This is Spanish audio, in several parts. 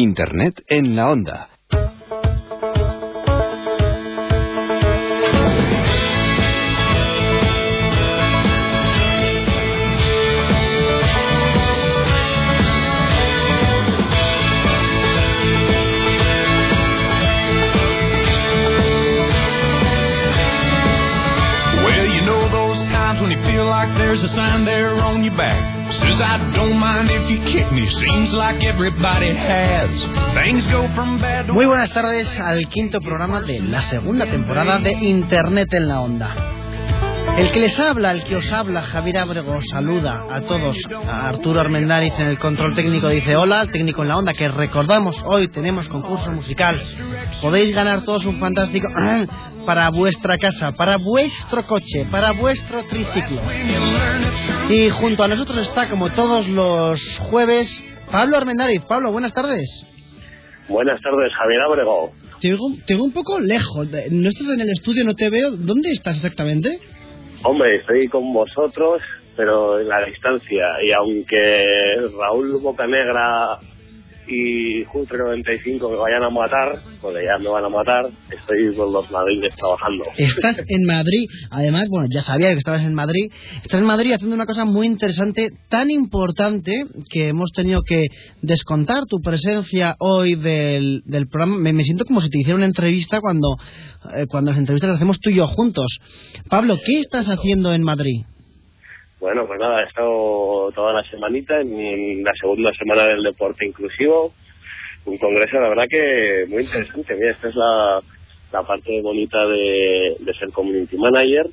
Internet en la onda. Muy buenas tardes al quinto programa de la segunda temporada de Internet en la Onda. El que les habla, el que os habla, Javier Abrego, saluda a todos. A Arturo Armendáriz en el control técnico dice hola, al técnico en la onda, que recordamos, hoy tenemos concurso musical. Podéis ganar todos un fantástico para vuestra casa, para vuestro coche, para vuestro triciclo. Y junto a nosotros está, como todos los jueves, Pablo Armendáriz. Pablo, buenas tardes. Buenas tardes, Javier Abrego. Te oigo, te oigo un poco lejos. No estás en el estudio, no te veo. ¿Dónde estás exactamente? Hombre, estoy con vosotros, pero en la distancia. Y aunque Raúl Bocanegra y Juntre 95 me vayan a matar, porque ya me van a matar, estoy con los madriles trabajando. Estás en Madrid. Además, bueno, ya sabía que estabas en Madrid. Estás en Madrid haciendo una cosa muy interesante, tan importante que hemos tenido que descontar tu presencia hoy del, del programa. Me, me siento como si te hiciera una entrevista cuando, eh, cuando las entrevistas las hacemos tú y yo juntos. Pablo, ¿qué estás haciendo en Madrid? Bueno, pues nada, he estado toda la semanita en, la segunda semana del deporte inclusivo. Un congreso, la verdad que muy interesante. Mira, esta es la, la parte bonita de, de ser community manager.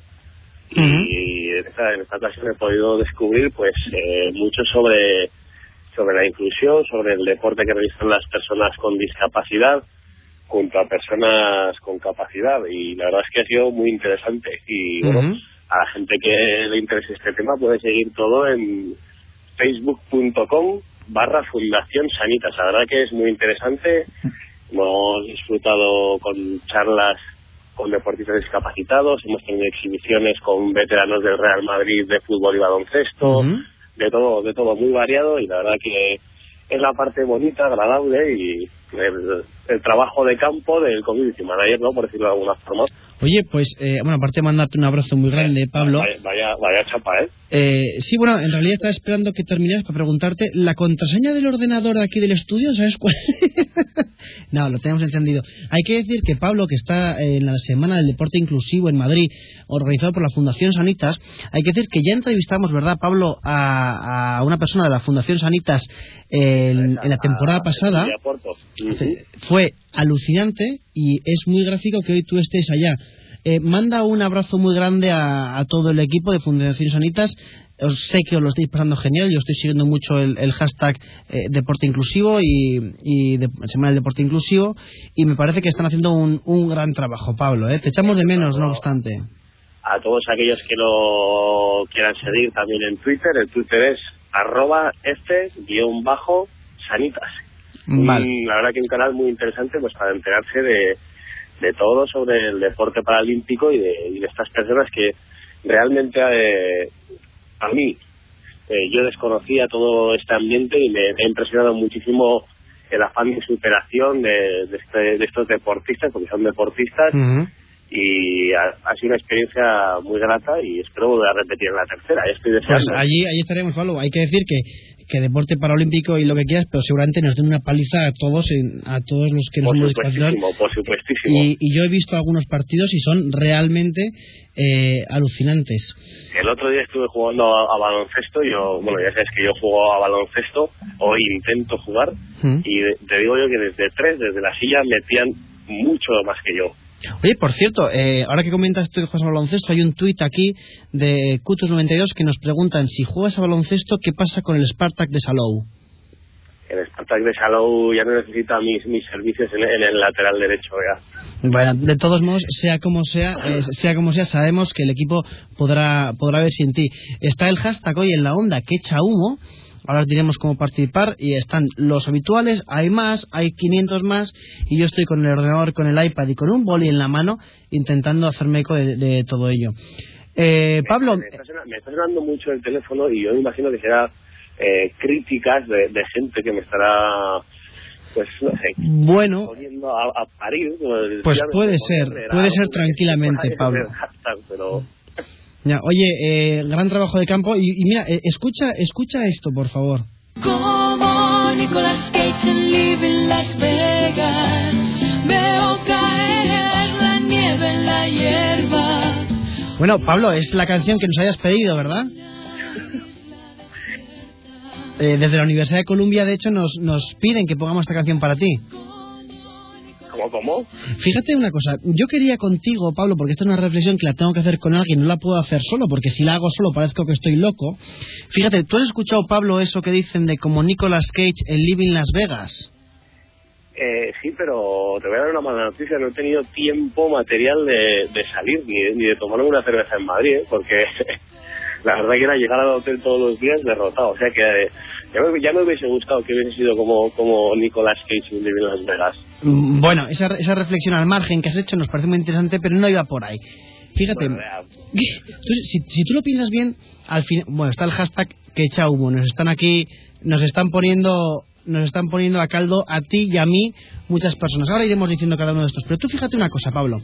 Y en esta, en esta ocasión he podido descubrir pues eh, mucho sobre, sobre la inclusión, sobre el deporte que realizan las personas con discapacidad junto a personas con capacidad. Y la verdad es que ha sido muy interesante. Y bueno. A la gente que le interese este tema puede seguir todo en facebook.com barra Fundación Sanitas. La verdad que es muy interesante. Hemos disfrutado con charlas con deportistas discapacitados, hemos tenido exhibiciones con veteranos del Real Madrid de fútbol y baloncesto, de todo, de todo muy variado y la verdad que es la parte bonita, agradable y el, el trabajo de campo del community manager, ¿no? Por decirlo de alguna forma. Oye, pues, eh, bueno, aparte de mandarte un abrazo muy grande, Pablo. Vaya, vaya, vaya chapa, ¿eh? Eh, sí, bueno, en realidad estaba esperando que terminaras para preguntarte la contraseña del ordenador aquí del estudio, ¿sabes cuál? no, lo tenemos entendido. Hay que decir que Pablo, que está en la Semana del Deporte Inclusivo en Madrid, organizado por la Fundación Sanitas, hay que decir que ya entrevistamos, ¿verdad, Pablo, a, a una persona de la Fundación Sanitas en, en la temporada pasada. Fue alucinante y es muy gráfico que hoy tú estés allá. Eh, manda un abrazo muy grande a, a todo el equipo de Fundación Sanitas. Os sé que os lo estáis pasando genial. Yo estoy siguiendo mucho el, el hashtag eh, Deporte Inclusivo y, y de- Semana del Deporte Inclusivo. Y me parece que están haciendo un, un gran trabajo, Pablo. ¿eh? Te echamos de menos, no obstante. a todos aquellos que lo quieran seguir también en Twitter. El Twitter es arroba este guion bajo sanitas. Vale. Un- la verdad que un canal muy interesante pues para enterarse de, de todo sobre el deporte paralímpico y de, y de estas personas que realmente eh, a mí eh, yo desconocía todo este ambiente y me, ha impresionado muchísimo el afán de superación de, de, este- de estos deportistas, porque son deportistas. Y ha, ha sido una experiencia muy grata y espero volver a repetir en la tercera. Estoy Pues deseando. allí, allí estaremos, Pablo. Hay que decir que, que deporte paralímpico y lo que quieras, pero seguramente nos den una paliza a todos, en- a todos los que nos por hemos discapacidad. supuestísimo, por supuestísimo. Y, y yo he visto algunos partidos y son realmente eh, alucinantes. El otro día estuve jugando a, a baloncesto, yo, bueno, ya sabes que yo juego a baloncesto, o intento jugar, Mm. y te digo yo que desde tres, desde la silla, metían mucho más que yo. Oye, por cierto, eh, ahora que comentas tú que juegas a baloncesto, hay un tuit aquí de Cutus92 que nos preguntan si juegas a baloncesto, ¿qué pasa con el Spartak de Salou? El Spartak de Salou ya no necesita mis, mis servicios en, en el lateral derecho, ya. Bueno, de todos modos, sea como sea, eh, sea como sea, sabemos que el equipo podrá, podrá ver sin ti. Está el hashtag hoy en la onda que echa humo. Ahora os diremos cómo participar y están los habituales, hay más, hay 500 más y yo estoy con el ordenador, con el iPad y con un boli en la mano intentando hacerme eco de, de todo ello. Eh, Pablo, Me está, sonando, me está sonando mucho el teléfono y yo me imagino que será eh, críticas de, de gente que me estará pues no sé. Bueno. A, a parir. Pues, pues puede ser, puede ser tranquilamente, Pablo. pero... Ya, oye, eh, gran trabajo de campo y, y mira, eh, escucha, escucha esto, por favor. Como Nicolas Cage en Living Las Vegas, veo caer la nieve en la hierba. Bueno, Pablo, es la canción que nos hayas pedido, ¿verdad? Eh, desde la Universidad de Columbia, de hecho, nos, nos piden que pongamos esta canción para ti. ¿Cómo, cómo? Fíjate una cosa, yo quería contigo, Pablo, porque esta es una reflexión que la tengo que hacer con alguien, no la puedo hacer solo, porque si la hago solo parezco que estoy loco. Fíjate, ¿tú has escuchado, Pablo, eso que dicen de como Nicolas Cage en Living Las Vegas? Eh, sí, pero te voy a dar una mala noticia. No he tenido tiempo material de, de salir ni de, ni de tomarme una cerveza en Madrid, ¿eh? porque la verdad que era llegar al hotel todos los días derrotado. O sea que eh, ya, me, ya me hubiese gustado que hubiese sido como, como Nicolas Cage en Las Vegas. Mm, Bueno, esa, esa reflexión al margen que has hecho nos parece muy interesante, pero no iba por ahí. Fíjate, Bueno, si, si tú lo piensas bien, al fin, bueno, está el hashtag que echa humo, nos están aquí, nos están poniendo, nos están poniendo a caldo a ti y a mí muchas personas. Ahora iremos diciendo cada uno de estos, pero tú fíjate una cosa, Pablo.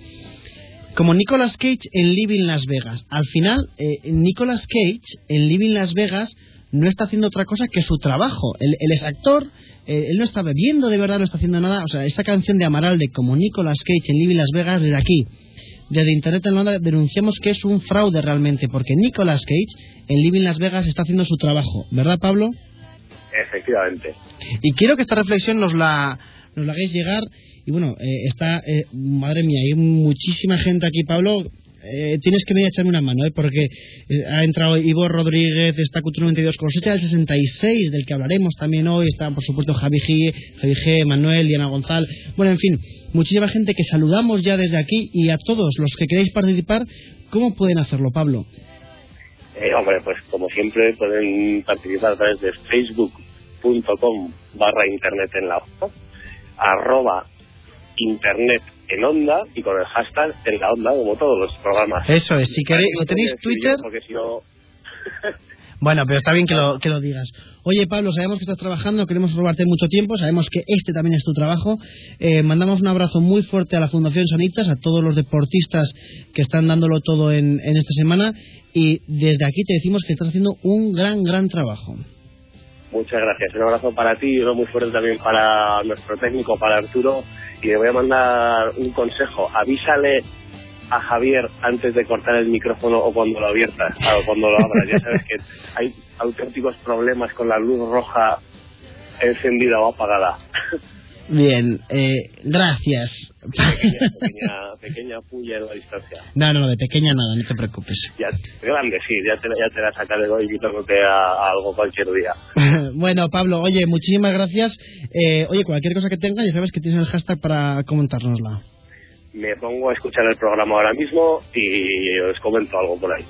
Como Nicolas Cage en Living Las Vegas. Al final, eh, Nicolas Cage en Living Las Vegas no está haciendo otra cosa que su trabajo. Él, él es actor, eh, él no está bebiendo de verdad, no está haciendo nada. O sea, esta canción de Amaral de como Nicolas Cage en Living Las Vegas, desde aquí, desde Internet en Londres, denunciamos que es un fraude realmente, porque Nicolas Cage en Living Las Vegas está haciendo su trabajo. ¿Verdad, Pablo? efectivamente. Y quiero que esta reflexión nos la, nos la hagáis llegar. Y bueno, eh, está, eh, madre mía, hay muchísima gente aquí, Pablo. Eh, tienes que venir a echarme una mano, ¿eh? porque eh, ha entrado Ivo Rodríguez, está Cultura 92 con Cosecha del 66, del que hablaremos también hoy. Está, por supuesto, Javi G, Javi G, Manuel, Diana González. Bueno, en fin, muchísima gente que saludamos ya desde aquí. Y a todos los que queréis participar, ¿cómo pueden hacerlo, Pablo? Eh, hombre, pues como siempre pueden participar a través de facebook.com barra internet en la onda, arroba internet en onda y con el hashtag en la onda como todos los programas. Eso es, si, queréis, si te tenéis Twitter... Porque si no... Bueno, pero está bien que lo, que lo digas. Oye, Pablo, sabemos que estás trabajando, queremos robarte mucho tiempo, sabemos que este también es tu trabajo. Eh, mandamos un abrazo muy fuerte a la Fundación Sanitas, a todos los deportistas que están dándolo todo en, en esta semana y desde aquí te decimos que estás haciendo un gran, gran trabajo. Muchas gracias. Un abrazo para ti y uno muy fuerte también para nuestro técnico, para Arturo. Y le voy a mandar un consejo. Avísale a Javier antes de cortar el micrófono o cuando lo abiertas, claro, cuando lo abras. Ya sabes que hay auténticos problemas con la luz roja encendida o apagada. Bien, eh, gracias. pequeña, pequeña, pequeña puya en la distancia. no, no, de pequeña nada, no te preocupes. Ya, grande, sí, ya te, ya te la sacaré hoy invitándote a, a algo cualquier día. bueno, Pablo, oye, muchísimas gracias. Eh, oye, cualquier cosa que tengas, ya sabes que tienes el hashtag para comentárnosla. Me pongo a escuchar el programa ahora mismo y os comento algo por ahí.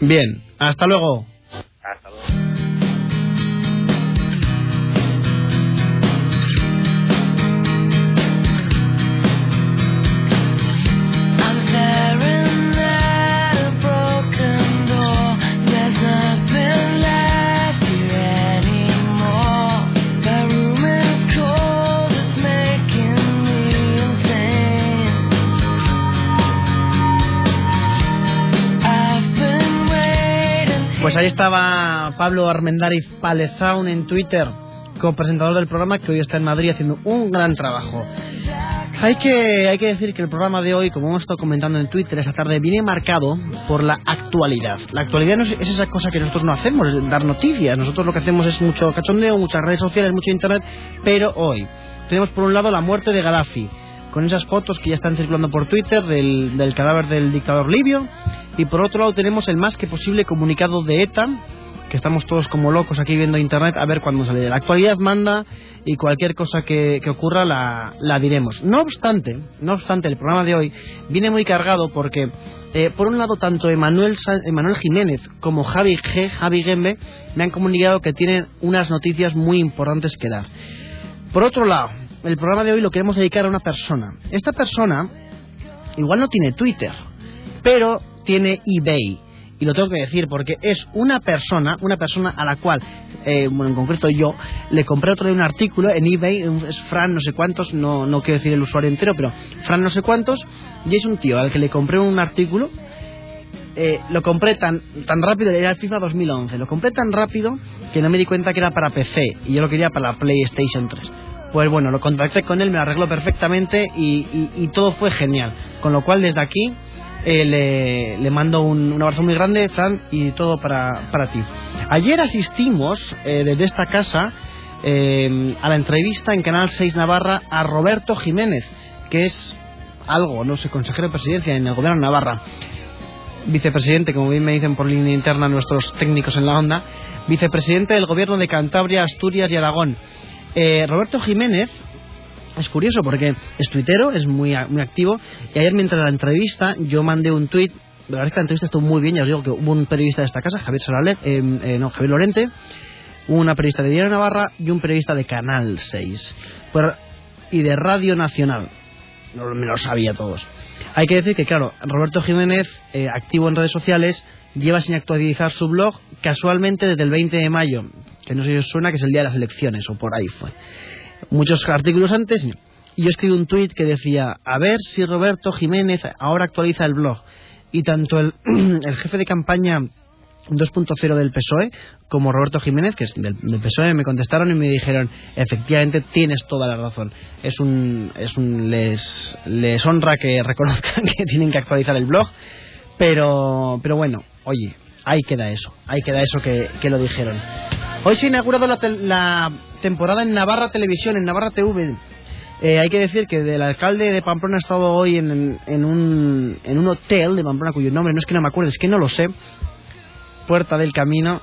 Bien, hasta luego. Hasta luego. Pues ahí estaba Pablo Armendariz Palezaun en Twitter, copresentador del programa que hoy está en Madrid haciendo un gran trabajo. Hay que, hay que decir que el programa de hoy, como hemos estado comentando en Twitter esta tarde, viene marcado por la actualidad. La actualidad es, es esa cosa que nosotros no hacemos, dar noticias. Nosotros lo que hacemos es mucho cachondeo, muchas redes sociales, mucho internet, pero hoy tenemos por un lado la muerte de Gaddafi, con esas fotos que ya están circulando por Twitter del, del cadáver del dictador libio, y por otro lado tenemos el más que posible comunicado de ETA, que estamos todos como locos aquí viendo internet a ver cuándo sale. La actualidad manda y cualquier cosa que, que ocurra la, la diremos. No obstante, no obstante, el programa de hoy viene muy cargado porque, eh, por un lado, tanto Emanuel, Emanuel Jiménez como Javi G, Javi Gembe, me han comunicado que tienen unas noticias muy importantes que dar. Por otro lado, el programa de hoy lo queremos dedicar a una persona. Esta persona igual no tiene Twitter, pero tiene eBay. y lo tengo que decir porque es una persona, una persona a la cual, eh, bueno, en concreto yo, le compré otro de un artículo en eBay, es Fran no sé cuántos, no, no quiero decir el usuario entero, pero Fran no sé cuántos, y es un tío al que le compré un artículo, eh, lo compré tan, tan rápido, era el FIFA 2011, lo compré tan rápido que no me di cuenta que era para PC y yo lo quería para la PlayStation 3. Pues bueno, lo contacté con él, me arregló perfectamente y, y- y todo fue genial. Con lo cual, desde aquí, eh, le, le mando un, abrazo muy grande, Fran, y todo para, para ti. Ayer asistimos eh, desde esta casa eh, a la entrevista en Canal 6 Navarra a Roberto Jiménez, que es algo, no sé, consejero de presidencia en el gobierno de Navarra vicepresidente, como bien me dicen por línea interna nuestros técnicos en la onda, vicepresidente del gobierno de Cantabria, Asturias y Aragón. Eh, Roberto Jiménez es curioso porque es tuitero, es muy, muy activo, y ayer mientras la entrevista yo mandé un tuit, la verdad es que la entrevista estuvo muy bien, ya os digo que hubo un periodista de esta casa, Javier Solale, eh, eh, no, Javier Lorente, una periodista de Diario Navarra y un periodista de Canal 6, Pero- y de Radio Nacional, no, me lo sabía todos. Hay que decir que, claro, Roberto Jiménez, eh, activo en redes sociales, lleva sin actualizar su blog casualmente desde el 20 de mayo, que no sé si os suena, que es el día de las elecciones, o por ahí fue. Muchos artículos antes, y yo escribí un tuit que decía, a ver si Roberto Jiménez ahora actualiza el blog. Y tanto el, el jefe de campaña 2.0 del PSOE como Roberto Jiménez, que es del, del PSOE, me contestaron y me dijeron, efectivamente tienes toda la razón. Es un, es un les, honra que reconozcan que tienen que actualizar el blog, pero, pero bueno, oye, ahí queda eso, ahí queda eso que, que lo dijeron. Hoy se ha inaugurado la, la temporada en Navarra Televisión, en Navarra TV. Eh, hay que decir que el alcalde de Pamplona ha estado hoy en, en, un, en un hotel de Pamplona cuyo nombre no es que no me acuerdo, es que no lo sé. Puerta del Camino.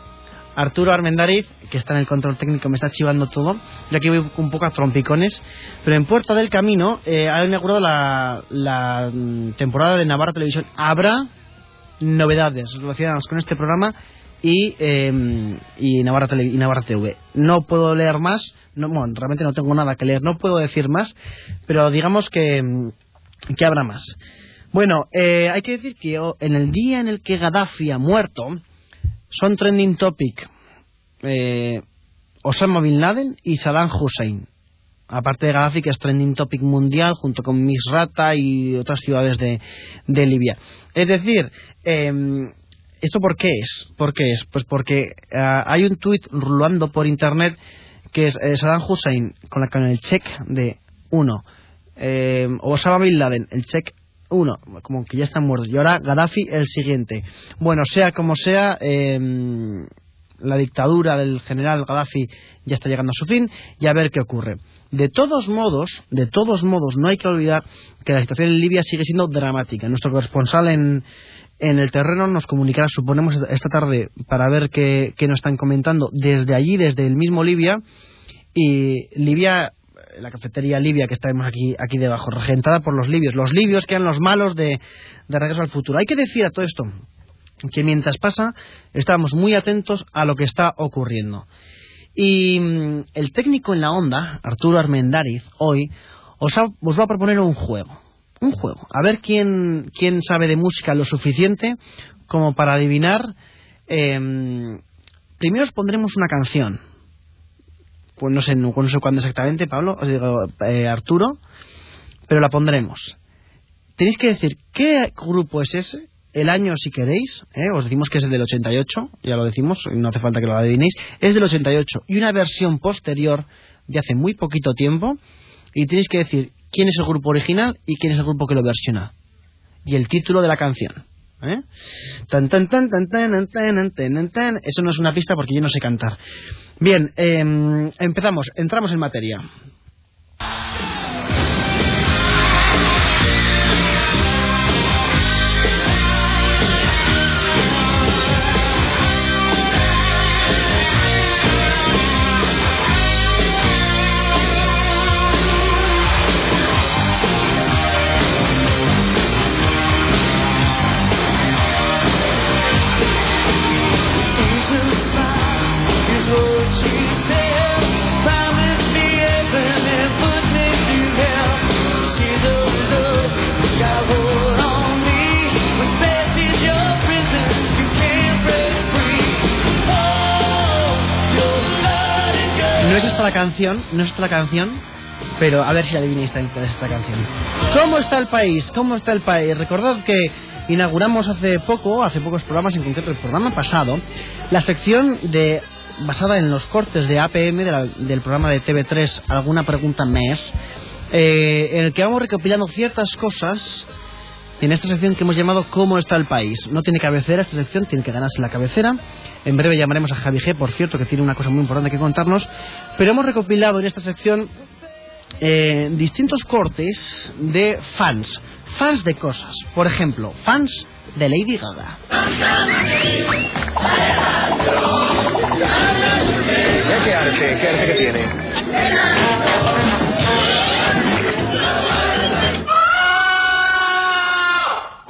Arturo Armendariz, que está en el control técnico, me está chivando todo. Yo aquí voy un poco a trompicones. Pero en Puerta del Camino eh, ha inaugurado la, la mm, temporada de Navarra Televisión. Habrá novedades relacionadas con este programa y, eh, y, Navarra TV. No puedo leer más, no, bueno, realmente no tengo nada que leer, no puedo decir más, pero digamos que, mm, que habrá más. Bueno, eh, hay que decir que oh, en el día en el que Gaddafi ha muerto, son trending topic eh, Osama Bin Laden y Saddam Hussein. Aparte de Gaddafi, que es trending topic mundial, junto con Misrata y otras ciudades de, de Libia. Es decir, eh, ¿esto por qué es? ¿Por qué es? Pues porque ah, hay un tuit rulando por internet que es eh, Saddam Hussein con, la, con el check de uno. Eh, Osama Bin Laden, el check uno, como que ya están muertos. Y ahora Gaddafi, el siguiente. Bueno, sea como sea, eh, la dictadura del general Gaddafi ya está llegando a su fin y a ver qué ocurre. De todos modos, de todos modos, no hay que olvidar que la situación en Libia sigue siendo dramática. Nuestro corresponsal en, en el terreno nos comunicará, suponemos, esta tarde para ver qué, qué nos están comentando desde allí, desde el mismo Libia. Y Libia, la cafetería libia que estamos aquí, aquí debajo, regentada por los libios. Los libios que eran los malos de, de Regreso al Futuro. Hay que decir a todo esto que mientras pasa estamos muy atentos a lo que está ocurriendo. Y mm, el técnico en la onda, Arturo Armendariz, hoy os, ha- os va a proponer un juego. Un juego. A ver quién, quién sabe de música lo suficiente como para adivinar. em, primero os pondremos una canción. Pues no sé, no, sé cuándo exactamente, Pablo, os digo, eh, Arturo, pero la pondremos. Tenéis que decir qué grupo es ese, el año si queréis, ¿eh? os decimos que es el del 88, ya lo decimos, no hace falta que lo adivinéis, es del 88 y una versión posterior de hace muy poquito tiempo y tenéis que decir quién es el grupo original y quién es el grupo que lo versiona. Y el título de la canción. Eso no es una pista porque yo no sé cantar. Bien, em, empezamos, entramos en materia. No es esta la canción, no es esta la canción, pero a ver si adivináis cuál es esta canción. ¿Cómo está el país? ¿Cómo está el país? Recordad que inauguramos hace poco, hace pocos programas, en concreto el programa pasado, la sección de basada en los cortes de APM de la- del programa de TV3 Alguna Pregunta Mes, eh, en el que vamos recopilando ciertas cosas en esta sección que hemos llamado ¿Cómo está el país? No tiene cabecera esta sección, tiene que ganarse la cabecera. En breve llamaremos a Javi G, por cierto, que tiene una cosa muy importante que contarnos. Pero hemos recopilado en esta sección eh, distintos cortes de fans. Fans de cosas. Por ejemplo, fans de Lady Gaga. ¿Qué arte? ¿Qué arte que tiene?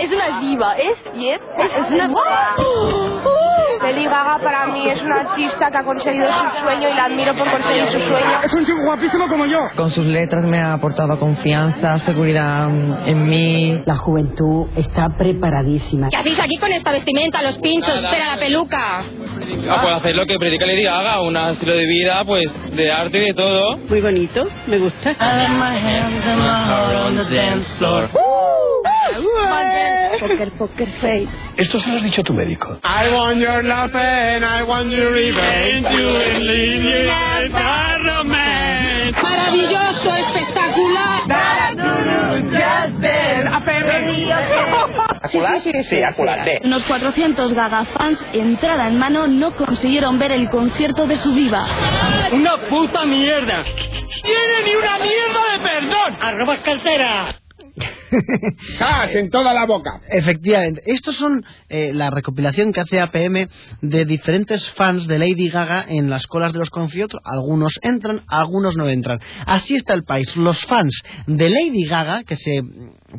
Es una diva, es y es, es, es una Lady Gaga para mí es una artista que ha conseguido su sueño y la admiro por conseguir su sueño. Es un chico guapísimo como yo. Con sus letras me ha aportado confianza, seguridad en mí. La juventud está preparadísima. ¿Qué hacéis aquí con esta vestimenta, los pinchos, espera la peluca? Ah, pues hacer lo que predica Lady Gaga, un estilo de vida, pues de arte y de todo. Muy bonito, me gusta. Poker, poker face. Esto se lo has dicho a tu médico. I want your love and I want your revenge. You and leave you romance. Maravilloso, espectacular. Sí, aculate. Unos 400 gagafans, entrada en mano, no consiguieron ver el concierto de su diva. Una puta mierda. Tiene ni una mierda de perdón. Arroba cartera. ¡Cas en toda la boca! Efectivamente, estos son eh, la recopilación que hace APM de diferentes fans de Lady Gaga en las colas de los conciertos. Algunos entran, algunos no entran. Así está el país. Los fans de Lady Gaga, que se,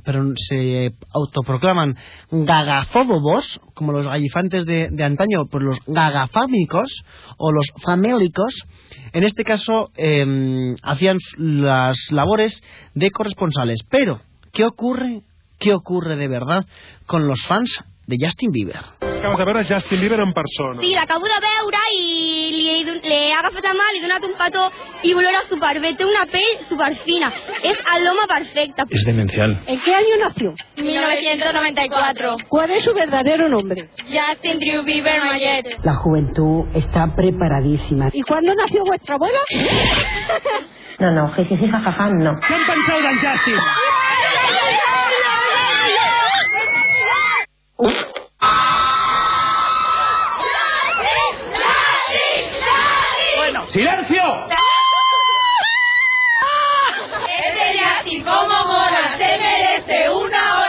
pero se autoproclaman gagafóbos, como los gallifantes de, de antaño, pues los gagafámicos o los famélicos, en este caso eh, hacían las labores de corresponsales. Pero, ¿qué ocurre? ¿Qué ocurre de verdad con los fans de Justin Bieber? Acabes de veure Justin Bieber en persona. Sí, l'acabo de veure i li he, le he agafat la mà, li he donat un petó i olora superbé. Té una pell superfina. És l'home perfecte. Es demencial. ¿En qué año nació? 1994. ¿Cuál es su verdadero nombre? Justin Drew Bieber Mayet. La juventud está preparadísima. ¿Y cuándo nació vuestra abuela? No, no, jiji, jajaja, no. Què en penseu del Justin? ¡Silencio! Ese Justin, ¿cómo mola? Se merece una hora.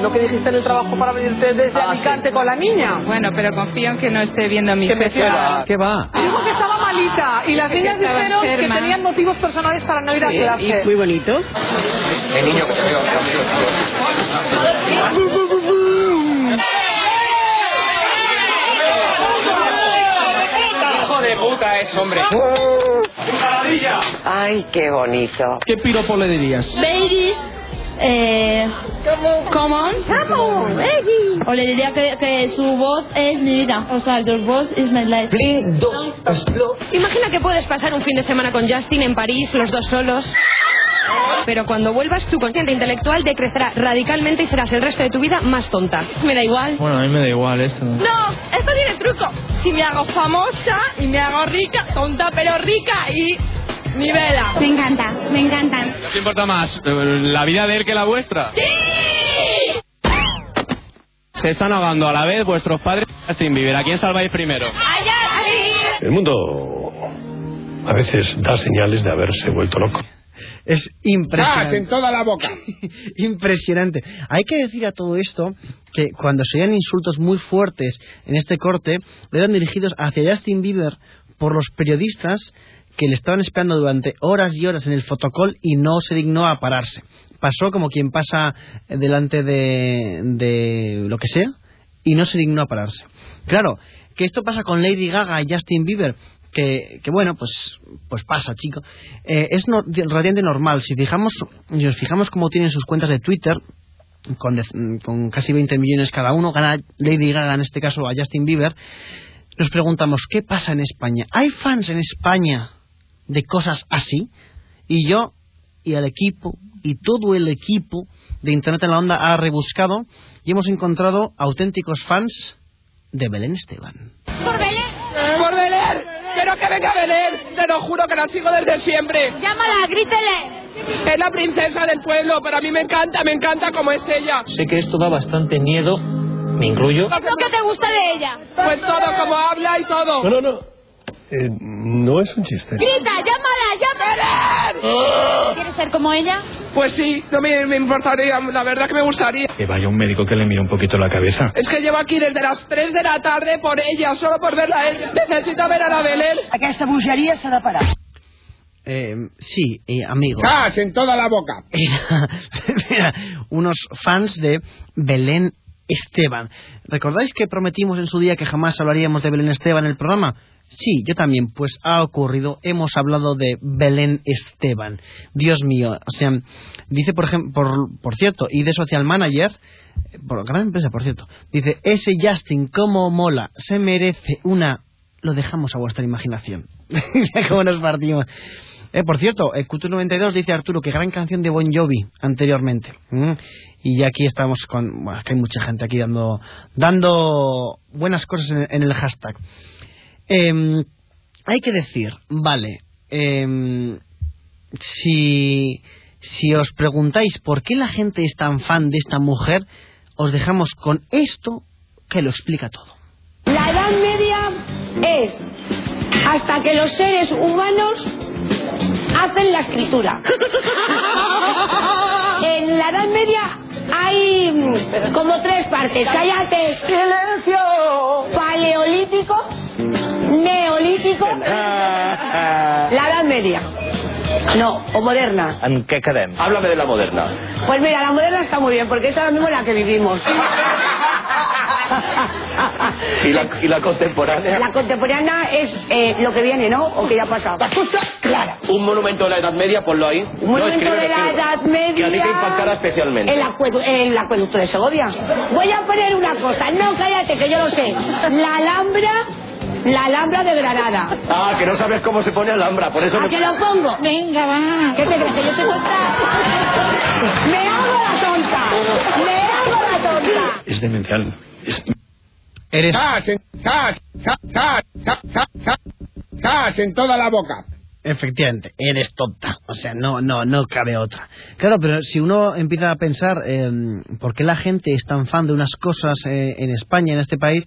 Lo que dijiste en el trabajo para venirte desde Alicante con la niña. Bueno, pero confío en que no esté viendo a mi jefa. ¿Qué va? Dijo que estaba malita y las niñas dijeron enferma. que tenían motivos personales para no ir a Sí, clase. y- Muy bonito. El niño que se de puta es, hombre. Ay, qué bonito. ¿Qué piropo le dirías? Baby, eh, come on, O le diría que, que su voz es mi vida. O sea, your voice is my life. Imagina que puedes pasar un fin de semana con Justin en París, los dos solos. Pero cuando vuelvas, tu consciente intelectual decrecerá radicalmente y serás el resto de tu vida más tonta. Me da igual. Bueno, a mí me da igual esto. No, esto tiene truco. Si me hago famosa y me hago rica, tonta pero rica y mi vela. Me encanta, me encantan. ¿Qué te importa más? eh, ¿La vida de él que la vuestra? ¡Sí! Se están ahogando a la vez vuestros padres y Justin Bieber. ¿A quién salváis primero? ¡Allá! El mundo a veces da señales de haberse vuelto loco. Es ¡Cas impresionante. en toda la boca! Impresionante. Hay que decir a todo esto que cuando se oían insultos muy fuertes en este corte, eran dirigidos hacia Justin Bieber por los periodistas que le estaban esperando durante horas y horas en el fotocall y no se dignó a pararse. Pasó como quien pasa delante de, de lo que sea y no se dignó a pararse. Claro, que esto pasa con Lady Gaga y Justin Bieber, que, que bueno, pues, pues pasa, chico. Eh, es no- relativamente normal. Si, fijamos, si nos fijamos cómo tienen sus cuentas de Twitter, con, con casi 20 millones cada uno, gana Lady Gaga en este caso a Justin Bieber, nos preguntamos, ¿qué pasa en España? ¿Hay fans en España de cosas así? Y yo y el equipo y todo el equipo de Internet en la Onda ha rebuscado y hemos encontrado auténticos fans de Belén Esteban. ¿Por Belén? ¡Por Belén! ¡Quiero que venga Belén! Te lo juro que la sigo desde siempre. Llámala, grítele. Es la princesa del pueblo, pero a mí me encanta, me encanta como es ella. Sé que esto da bastante miedo, me incluyo. ¿Qué es lo que te gusta de ella? Pues todo, como habla y todo. No, no, no. Eh, no es un chiste. Grita, llámala, llámala. ¿Quieres ser como ella? Pues sí, no me, me importaría, la verdad que me gustaría. Que vaya un médico que le mire un poquito la cabeza. Es que llevo aquí desde las 3 de la tarde por ella, solo por verla a ella. Necesito ver a la Belén. Aquesta bogeria s'ha de parar. Eh, sí, eh, amigos. ¡Gas en toda la boca! Era unos fans de Belén Esteban. ¿Recordáis que prometimos en su día que jamás hablaríamos de Belén Esteban en el programa? Sí, yo también, pues ha ocurrido, hemos hablado de Belén Esteban. Dios mío, o sea, dice por ejemplo, por, por cierto, y de Social Manager, eh, por gran empresa, por cierto, dice, ese Justin, cómo mola, se merece una... Lo dejamos a vuestra imaginación. Cómo nos partimos. Eh, por cierto, eh, Q92 dice Arturo que gran canción de Bon Jovi anteriormente. Mm. Y aquí estamos con. Bueno, que hay mucha gente aquí dando, dando buenas cosas en, en el hashtag. Em, hay que decir, vale, em, si, si os preguntáis por qué la gente es tan fan de esta mujer, os dejamos con esto que lo explica todo. La Edad Media es hasta que los seres humanos hacen la escritura. En la Edad Media hay mm, como tres partes. Cállate. Silencio. Paleolítico, neolítico, la Edad Media. No, o moderna. En què quedem? Háblame de la moderna. Pues mira, la moderna está muy bien, porque es ahora mismo la que vivimos. ¿Y la, y la contemporánea? La contemporánea es eh, lo que viene, ¿no? O que ya ha pasado. La cosa clara. Un monumento de la Edad Media, ponlo ahí. Un monumento de la Edad Media. Que a ti te impactará especialmente. El, acuedu- el acueducto de Segovia. Voy a poner una cosa. No, cállate, que yo lo sé. La Alhambra, la Alhambra de Granada. Ah, que no sabes cómo se pone Alhambra, por eso ¿A no... que lo pongo? Venga, va. ¿Qué te crees? ¿Que yo soy tonta? ¡Me hago la tonta! ¡Me hago la tonta! Es demencial. Es- Eres, ¡Gas en, gas, gas, gas en toda la boca! efectivamente, eres tonta. O sea, no, no, no cabe otra. Claro, pero si uno empieza a pensar eh, por qué la gente es tan fan de unas cosas eh, en España, en este país,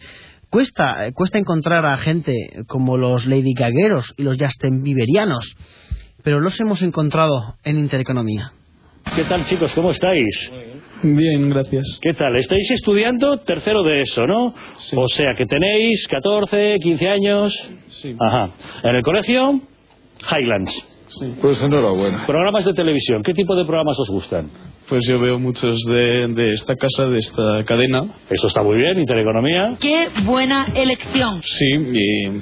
cuesta, cuesta encontrar a gente como los Lady Gagueros y los Justin Bieberianos. Pero los hemos encontrado en Intereconomía. ¿Qué tal, chicos? ¿Cómo estáis? Bien, gracias. ¿Qué tal? Estáis estudiando tercero de eso, ¿no? O sea, que tenéis 14, 15 años. Sí. Ajá. ¿En el colegio? Highlands. Sí. Pues enhorabuena. Programas de televisión. ¿Qué tipo de programas os gustan? Pues yo veo muchos de, de esta casa, de esta cadena. Eso está muy bien, Intereconomía. Qué buena elección. Sí, y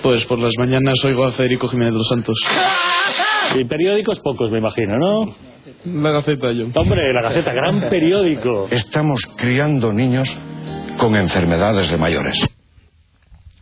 pues por las mañanas oigo a Federico Jiménez de los Santos. Y periódicos pocos, me imagino, ¿no? La Gaceta yo. Hombre, La Gaceta, gran periódico. Estamos criando niños con enfermedades de mayores.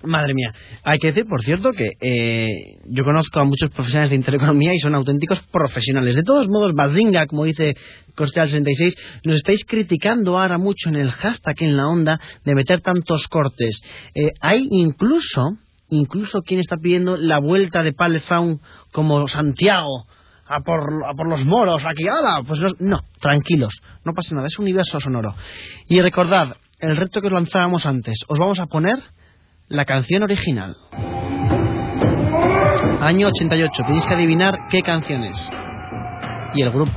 Madre mía. Hay que decir, por cierto, que eh, yo conozco a muchos profesionales de intereconomía y son auténticos profesionales. De todos modos, Bazinga, como dice Costeal 66, nos estáis criticando ahora mucho en el hashtag en la onda de meter tantos cortes. Eh, hay incluso, incluso quien está pidiendo la vuelta de Palezaun como Santiago. A por, a por los moros, aquí, ¡hala! Pues no, no, tranquilos, no pasa nada, es universo sonoro. Y recordad, el reto que os lanzábamos antes, os vamos a poner la canción original. Año 88. Tenéis que adivinar qué canción es. Y el grupo.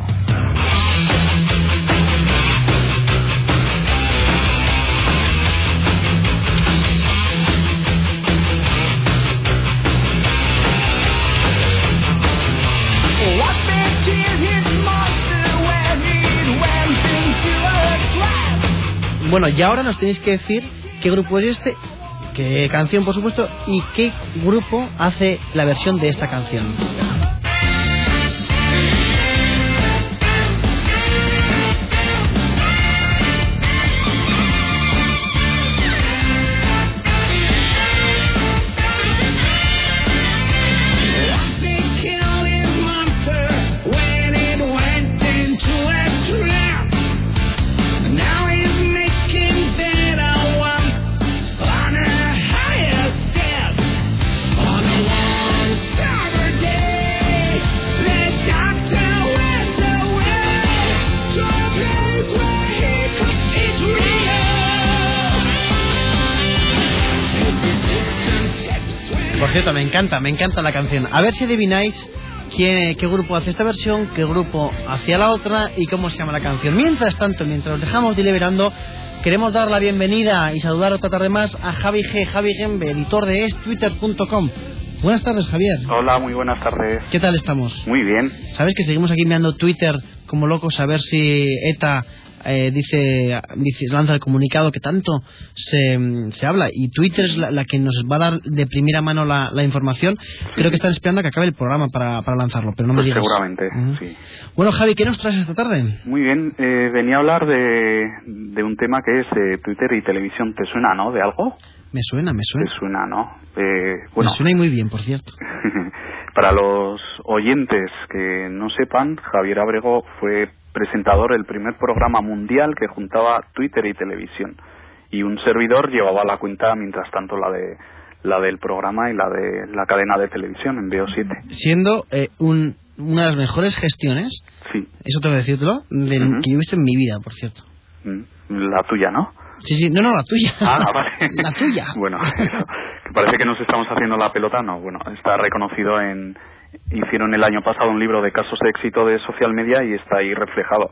Bueno, y ahora nos tenéis que decir qué grupo es este, canción, por supuesto, y qué grupo hace la versión de esta canción. Me encanta, me encanta la canción. A ver si adivináis quién, qué grupo hace esta versión, qué grupo hacía la otra y cómo se llama la canción. Mientras tanto, mientras nos dejamos deliberando, queremos dar la bienvenida y saludar otra tarde más a Javi G. Javi Gembe, editor de estwitter.com. Buenas tardes, Javier. Hola, muy buenas tardes. ¿Qué tal estamos? Muy bien. ¿Sabes que seguimos aquí mirando Twitter como locos a ver si ETA eh, dice, dice, lanza el comunicado que tanto se, se habla y Twitter es la, la que nos va a dar de primera mano la, la información. Creo que están esperando a que acabe el programa para, para lanzarlo, pero no me Pues digas. seguramente, sí. Bueno, Javi, ¿qué nos traes esta tarde? Muy bien, eh, venía a hablar de, de un tema que es eh, Twitter y televisión. ¿Te suena, no? ¿De algo? Me suena, me suena. Te suena, ¿no? Eh, bueno, Me suena y muy bien, por cierto. para los oyentes que no sepan, Javier Abrego fue presentador del primer programa mundial que juntaba Twitter y televisión. Y un servidor llevaba la cuenta, mientras tanto, la de la del programa y la de la cadena de televisión en BO7. Siendo eh, un- una de las mejores gestiones, Sí. eso tengo que del, Ujú. que yo he visto en mi vida, por cierto. Mm, La tuya, ¿no? Sí, sí, no, no, la tuya. Ah, vale. La tuya. Bueno, eso. Parece que nos estamos haciendo la pelota, no. Bueno, está reconocido en. Hicieron el año pasado un libro de casos de éxito de social media y está ahí reflejado.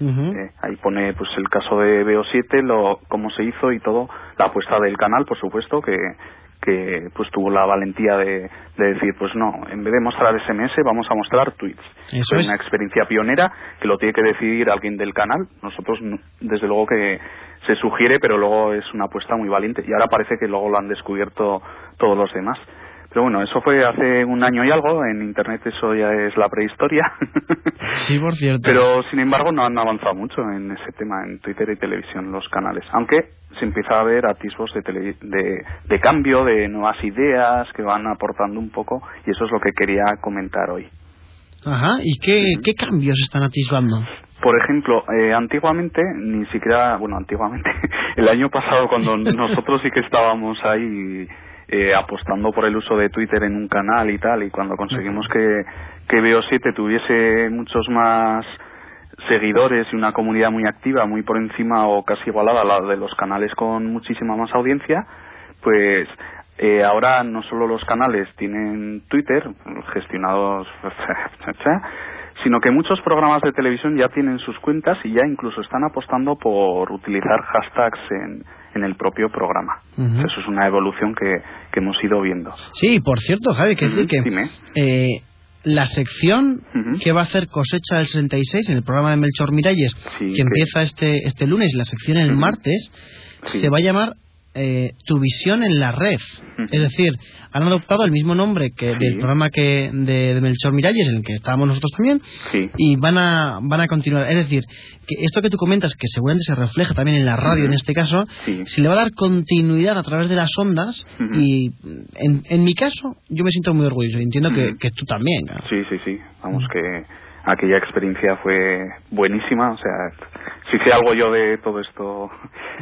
Eh, ahí pone pues el caso de BO7, lo, cómo se hizo y todo. La apuesta del canal, por supuesto, que, que pues tuvo la valentía de, de decir, pues no, en vez de mostrar SMS, vamos a mostrar tweets. Eso es. una experiencia pionera que lo tiene que decidir alguien del canal. Nosotros, no- desde luego que se sugiere, pero luego es una apuesta muy valiente. Y ahora parece que luego lo han descubierto todos los demás. Pero bueno, eso fue hace un año y algo. En Internet eso ya es la prehistoria. Sí, por cierto. Pero sin embargo no han avanzado mucho en ese tema, en Twitter y televisión, los canales. Aunque se empieza a ver atisbos de, tele- de, de cambio, de nuevas ideas que van aportando un poco y eso es lo que quería comentar hoy. Ajá, ¿y qué, qué cambios están atisbando? Por ejemplo, eh, antiguamente, ni siquiera, bueno, antiguamente, el año pasado cuando nosotros sí que estábamos ahí eh, apostando por el uso de Twitter en un canal y tal, y cuando conseguimos que, que BO7 tuviese muchos más seguidores y una comunidad muy activa, muy por encima o casi igualada a la de los canales con muchísima más audiencia, pues eh, ahora no solo los canales tienen Twitter gestionados, sino que muchos programas de televisión ya tienen sus cuentas y ya incluso están apostando por utilizar hashtags en, en el propio programa. Eso es una evolución que, que hemos ido viendo. Sí, por cierto, Javi, que decir que eh, la sección que va a hacer Cosecha del 66 en el programa de Melchor Miralles, Sí, que empieza este, este lunes, la sección el martes, se va a llamar eh, Tu visión en la red. Es decir, han adoptado el mismo nombre que del programa que de, de Melchor Miralles, en el que estábamos nosotros también, y van a, van a continuar. Es decir, que esto que tú comentas, que seguramente se refleja también en la radio en este caso, se le va a dar continuidad a través de las ondas y en, en mi caso yo me siento muy orgulloso y entiendo que, que tú también. ¿no? Sí, sí, sí. Vamos que aquella experiencia fue buenísima. O sea, si sé algo yo de todo esto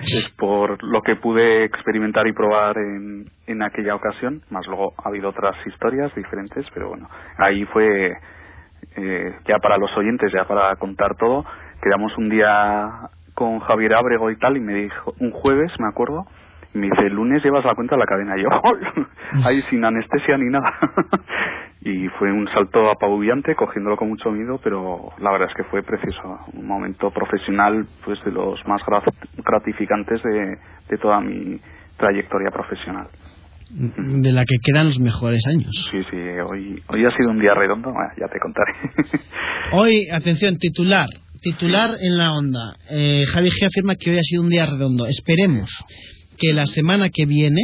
es por lo que pude experimentar y probar en, en aquella ocasión. Más luego ha habido otras historias diferentes, pero bueno, ahí fue eh, ya para los oyentes, ya para contar todo. Quedamos un día con Javier Ábrego y tal y me dijo, un jueves, me acuerdo, y me dice, el lunes llevas la cuenta de la cadena. Y yo, ahí sin anestesia ni nada. Y fue un salto apabullante, cogiéndolo con mucho miedo, pero la verdad es que fue precioso. Un momento profesional, pues de los más gra- gratificantes de, de toda mi trayectoria profesional. De la que quedan los mejores años. Sí, sí, hoy, hoy ha sido un día redondo, bueno, ya te contaré. Hoy, atención, titular. Titular en la onda. Eh, Javi G afirma que hoy ha sido un día redondo. Esperemos que la semana que viene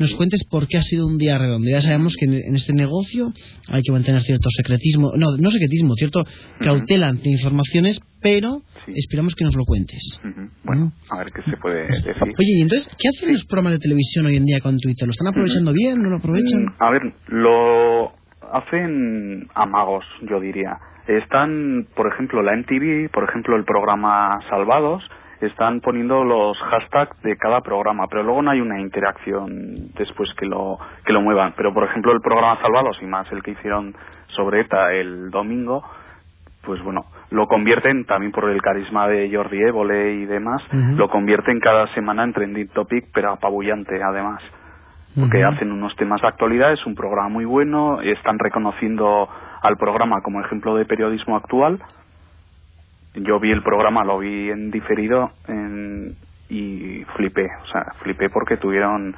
nos cuentes por qué ha sido un día redondo. Ya sabemos que en, este negocio hay que mantener cierto secretismo, no, no secretismo, cierto cautela ante informaciones, pero esperamos que nos lo cuentes. Bueno, a ver qué se puede decir. Oye, y entonces, ¿qué hacen los programas de televisión hoy en día con Twitter? ¿Lo están aprovechando bien? ¿No lo aprovechan? Mm, A ver, lo hacen amagos, yo diría. Están, por ejemplo, la MTV, por ejemplo, el programa Salvados, están poniendo los hashtags de cada programa, pero luego no hay una interacción después que lo, que lo muevan. Pero, por ejemplo, el programa Salvados, y más el que hicieron sobre ETA el domingo, pues bueno, lo convierten también por el carisma de Jordi Évole y demás, lo convierten cada semana en trending topic, pero apabullante además. porque hacen unos temas de actualidad, es un programa muy bueno, están reconociendo al programa como ejemplo de periodismo actual. Yo vi el programa, lo vi en diferido en- y flipé, o sea, flipé porque tuvieron,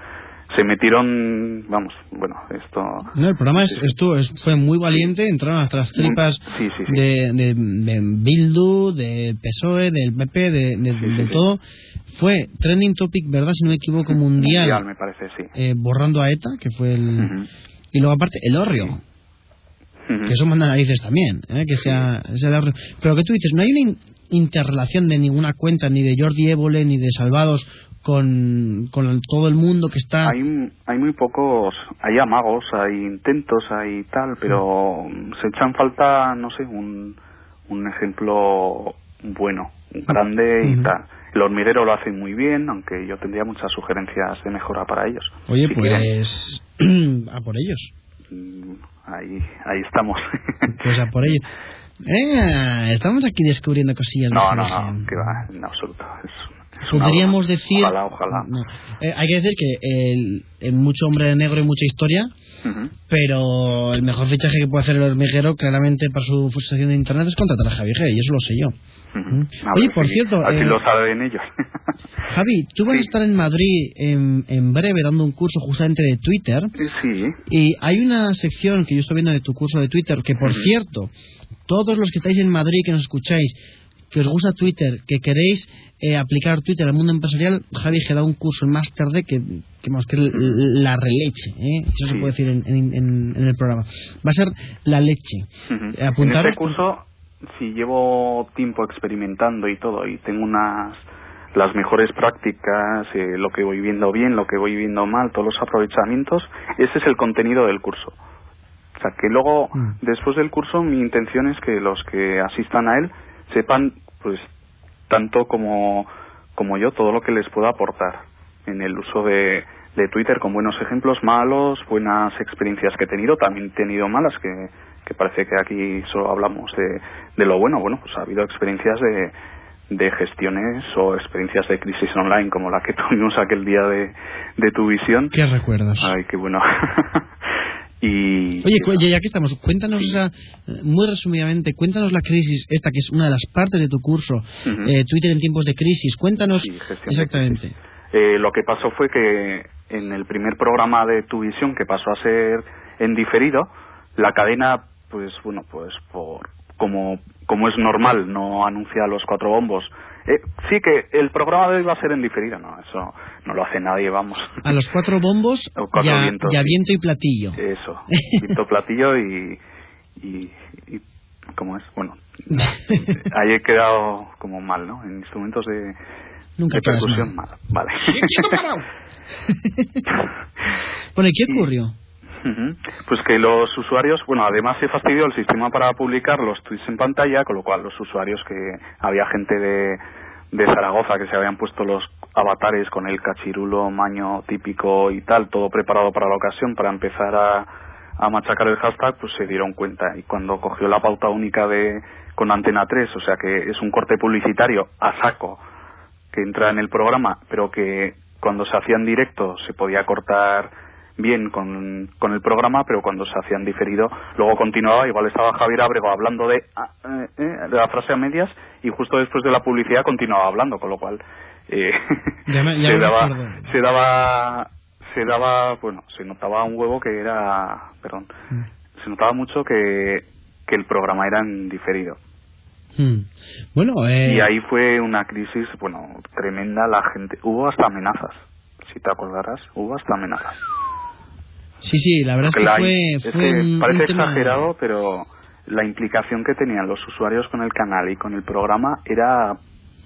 se metieron, vamos, bueno, esto... No, el programa es, estuvo, es- fue muy valiente, entraron hasta las tripas Sí, sí, sí. De, de, de Bildu, del PSOE, del PP, de, de, de todo. Fue trending topic, ¿verdad? Si no me equivoco, mundial, Mundial, me parece, sí. eh, borrando a ETA, que fue el... Y luego aparte, el Orrio. Que eso manda narices también, ¿eh? que sea, Orrio. Pero que tú dices, no hay una in- interrelación de ninguna cuenta, ni de Jordi Évole, ni de Salvados, con, con el- todo el mundo que está... Hay, hay muy pocos, hay amagos, hay intentos, hay tal, pero se echan falta, no sé, un, un ejemplo bueno, grande y tal. El hormiguero lo hacen muy bien, aunque yo tendría muchas sugerencias de mejora para ellos. Oye, Si quieren. pues... a por ellos. Ahí, ahí estamos. Pues a por ellos. Eh, estamos aquí descubriendo cosillas. no, no, no, que va, en absoluto. Es, una Podríamos decir... Ojalá, ojalá. No. Eh, hay que decir que el, el mucho hombre negro y mucha historia, Pero el mejor fichaje que puede hacer el hormiguero claramente para su sección de internet es contratar a Javi G, y eso lo sé yo. Oye, por si- cierto, Así eh, lo saben ellos. Javi, tú vas a estar en Madrid en, en breve dando un curso justamente de Twitter. Sí. Y hay una sección que yo estoy viendo de tu curso de Twitter, que por cierto, todos los que estáis en Madrid, que nos escucháis, que os gusta Twitter, que queréis eh, aplicar Twitter al mundo empresarial, Javi que da un curso en Máster D que, que, vamos, que la releche, ¿eh? eso se puede decir en, en- en- en el programa. Va a ser la leche. Eh, apuntaros- En este curso, si llevo tiempo experimentando y todo, y tengo unas las mejores prácticas, eh, lo que voy viendo bien, lo que voy viendo mal, todos los aprovechamientos, ese es el contenido del curso. O sea, que luego, después del curso, mi intención es que los que asistan a él sepan, pues, tanto como, como yo, todo lo que les pueda aportar en el uso de, de Twitter con buenos ejemplos, malos, buenas experiencias que he tenido, también he tenido malas, que, que parece que aquí solo hablamos de, de lo bueno. Bueno, pues ha habido experiencias de, de gestiones o experiencias de crisis online como la que tuvimos aquel día de, de tu visión. ¿Qué recuerdas? Ay, qué bueno. y Oye, cu- ya que estamos, cuéntanos esa, muy resumidamente, cuéntanos la crisis, esta que es una de las partes de tu curso, eh, Twitter en tiempos de crisis, cuéntanos de exactamente. Eh, lo que pasó fue que en el primer programa de Tu Visión, que pasó a ser en diferido, la cadena, pues bueno, pues por como, como es normal, no anuncia los cuatro bombos. Eh, sí que el programa de hoy va a ser en diferido, no, eso no lo hace nadie, vamos. A los cuatro bombos cuatro vientos, ya sí. viento y platillo. Eso, viento platillo y, y, y ¿cómo es? Bueno, ahí he quedado como mal, ¿no? En instrumentos de, Nunca de percusión mal, vale. Bueno, ¿y qué ocurrió? Pues que los usuarios, bueno, además se fastidió el sistema para publicar los tweets en pantalla, con lo cual los usuarios que había gente de, de Zaragoza que se habían puesto los avatares con el cachirulo, maño típico y tal, todo preparado para la ocasión para empezar a, a machacar el hashtag, pues se dieron cuenta. Y cuando cogió la pauta única de con Antena 3, o sea que es un corte publicitario a saco que entra en el programa, pero que cuando se hacía en directo se podía cortar bien con, con el programa, pero cuando se hacía en diferido, luego continuaba, igual estaba Javier Abrego hablando de, ah, eh, eh, de la frase a medias y justo después de la publicidad continuaba hablando, con lo cual eh, Ya me- ya se, daba, se daba, se daba, bueno, se notaba un huevo que era, perdón, se notaba mucho que, que el programa era en diferido. Hmm. Bueno, eh, Y ahí fue una crisis, bueno, tremenda. La gente, hubo hasta amenazas, si te acordarás, hubo hasta amenazas. Sí, sí, la verdad es que fue, es que un, parece un tema- exagerado, pero la implicación que tenían los usuarios con el canal y con el programa era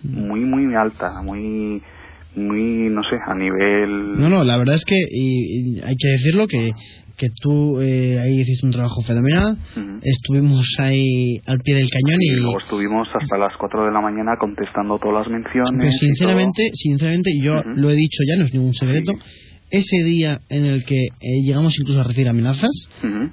muy, muy alta, muy, muy, no sé, a nivel. No, no, la verdad es que y- y hay que decirlo que, que tú eh, ahí hiciste un trabajo fenomenal, estuvimos ahí al pie del cañón Y y, luego estuvimos hasta las 4 de la mañana contestando todas las menciones. Y sinceramente, sinceramente, yo lo he dicho ya, no es ningún secreto. Ese día en el que eh, llegamos incluso a recibir amenazas,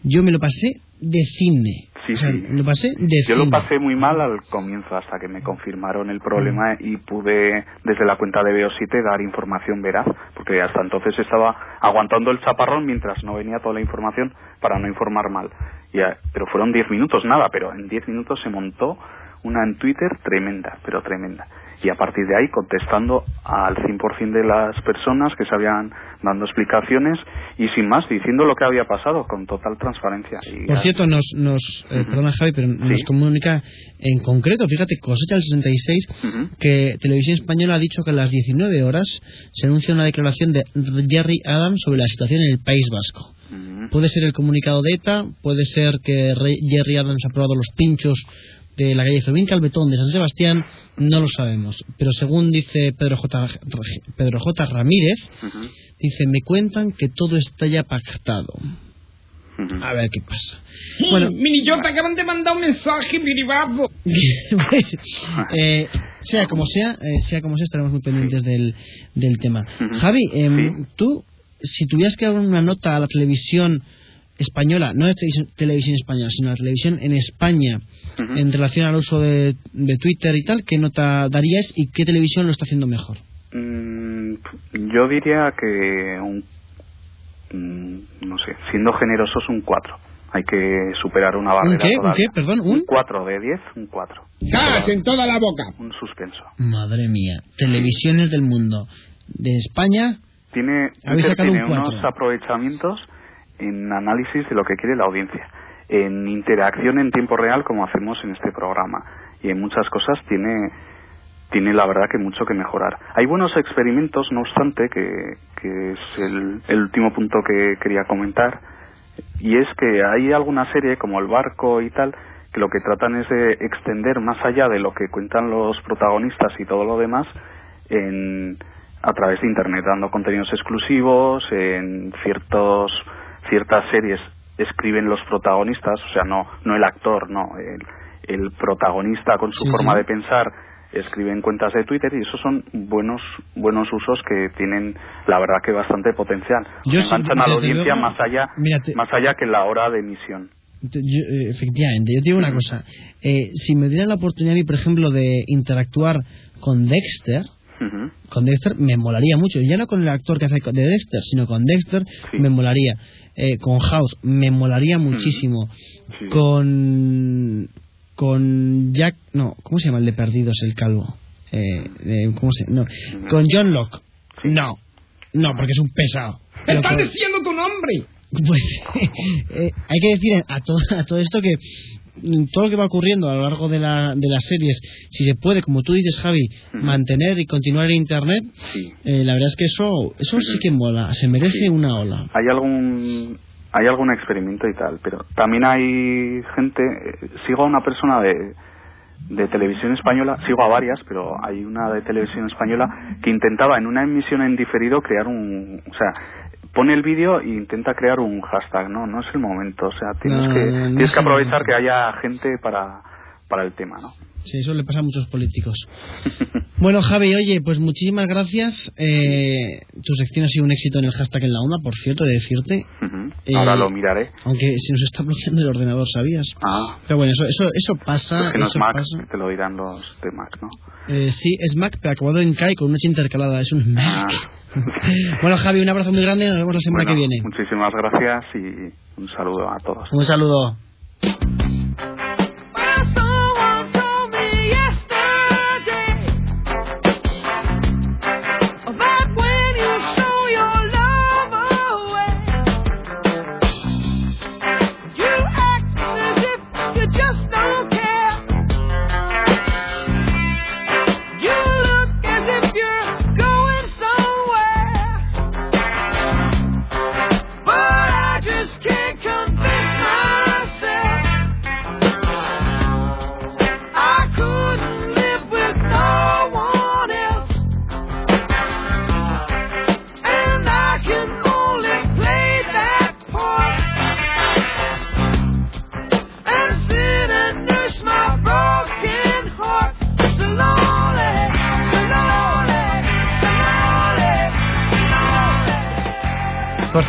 yo me lo pasé de cine. Sí, O sea, sí. lo pasé de Yo lo pasé muy mal al comienzo hasta que me confirmaron el problema y pude desde la cuenta de Veo7 dar información veraz, porque hasta entonces estaba aguantando el chaparrón mientras no venía toda la información para no informar mal. Y, eh, pero fueron 10 minutos, nada, pero en 10 minutos se montó una en Twitter tremenda, pero tremenda. Y a partir de ahí contestando al 100% de las personas que se habían dando explicaciones y sin más diciendo lo que había pasado con total transparencia. Y Por ya- cierto, nos, nos eh, perdona Javi, pero nos comunica en concreto, fíjate, cosecha del 66, que Televisión Española ha dicho que a las 19 horas se anuncia una declaración de Jerry Adams sobre la situación en el País Vasco. Puede ser el comunicado de ETA, puede ser que Jerry Adams ha probado los pinchos de la calle Fermín Calvetón de San Sebastián, no lo sabemos. Pero según dice Pedro J. Pedro J. Ramírez, dice, me cuentan que todo está ya pactado. A ver qué pasa. Bueno, Mini, yo te acaban de mandar un mensaje privado. eh, sea como sea, eh, sea como sea, estaremos muy pendientes del, del tema. Javi, em, tú, si tuvieras que dar una nota a la televisión española, no de televisión, televisión española, sino la televisión en España, en relación al uso de, de Twitter y tal, ¿qué nota darías y qué televisión lo está haciendo mejor? Mm, yo diría que un, mm, no sé, siendo generosos un 4. Hay que superar una barrera ¿Un qué? ¿Un qué? Perdón, ¿un? 4 de 10, un 4. ¡Gas en toda la boca! Un suspenso. Madre mía, televisiones del mundo. De España, Tiene, Twitter tiene un unos aprovechamientos en análisis de lo que quiere la audiencia, en interacción en tiempo real como hacemos en este programa y en muchas cosas tiene tiene la verdad que mucho que mejorar. Hay buenos experimentos, no obstante, que, que es el, el último punto que quería comentar, y es que hay alguna serie como El Barco y tal, que lo que tratan es de extender más allá de lo que cuentan los protagonistas y todo lo demás en, a través de Internet, dando contenidos exclusivos, en ciertos, ciertas series escriben los protagonistas, o sea, no, no el actor, no, el, el protagonista con su Sí, forma sí. de pensar escriben cuentas de Twitter y esos son buenos buenos usos que tienen la verdad que bastante potencial Yo enganchan a la audiencia luego, más allá más allá que la hora de emisión yo, eh, efectivamente, yo te digo una cosa. Eh, si me dieran la oportunidad a mí, por ejemplo, de interactuar con Dexter, Con Dexter me molaría mucho. Ya no con el actor que hace de Dexter, sino con Dexter me molaría. Eh, con House me molaría muchísimo. Con con Jack, no, ¿cómo se llama el de Perdidos, el calvo? Eh, eh, ¿Cómo se? No, con John Locke. No, no, porque es un pesado. Pero ¡Estás con- diciendo tu nombre! pues eh, hay que decir a todo, a todo esto que todo lo que va ocurriendo a lo largo de, la, de las series, si se puede, como tú dices, Javi, mantener y continuar en Internet, eh, la verdad es que eso eso sí que mola, se merece una ola. hay algún hay algún experimento y tal pero también hay gente sigo a una persona de de televisión española, sigo a varias, pero hay una de televisión española que intentaba en una emisión en diferido crear un, o sea, pone el vídeo e intenta crear un hashtag, no, no es el momento, o sea, tienes No, que no, tienes es que aprovechar que haya gente para para el tema, ¿no? Sí, eso le pasa a muchos políticos. Bueno, Javi, oye, pues muchísimas gracias. Eh, tu sección ha sido un éxito en el hashtag en la una, por cierto, de decirte. Eh, Ahora lo miraré. Aunque se nos está bloqueando el ordenador, ¿sabías? Ah, Pero bueno, eso eso eso pasa. es que no es Mac, pasa. te lo dirán los de Mac, ¿no? Eh, sí, es Mac, pero acabado en K y con una H intercalada. Es un Mac. bueno, Javi, un abrazo muy grande. Nos vemos la semana Bueno, que viene. Muchísimas gracias y un saludo a todos. Un saludo.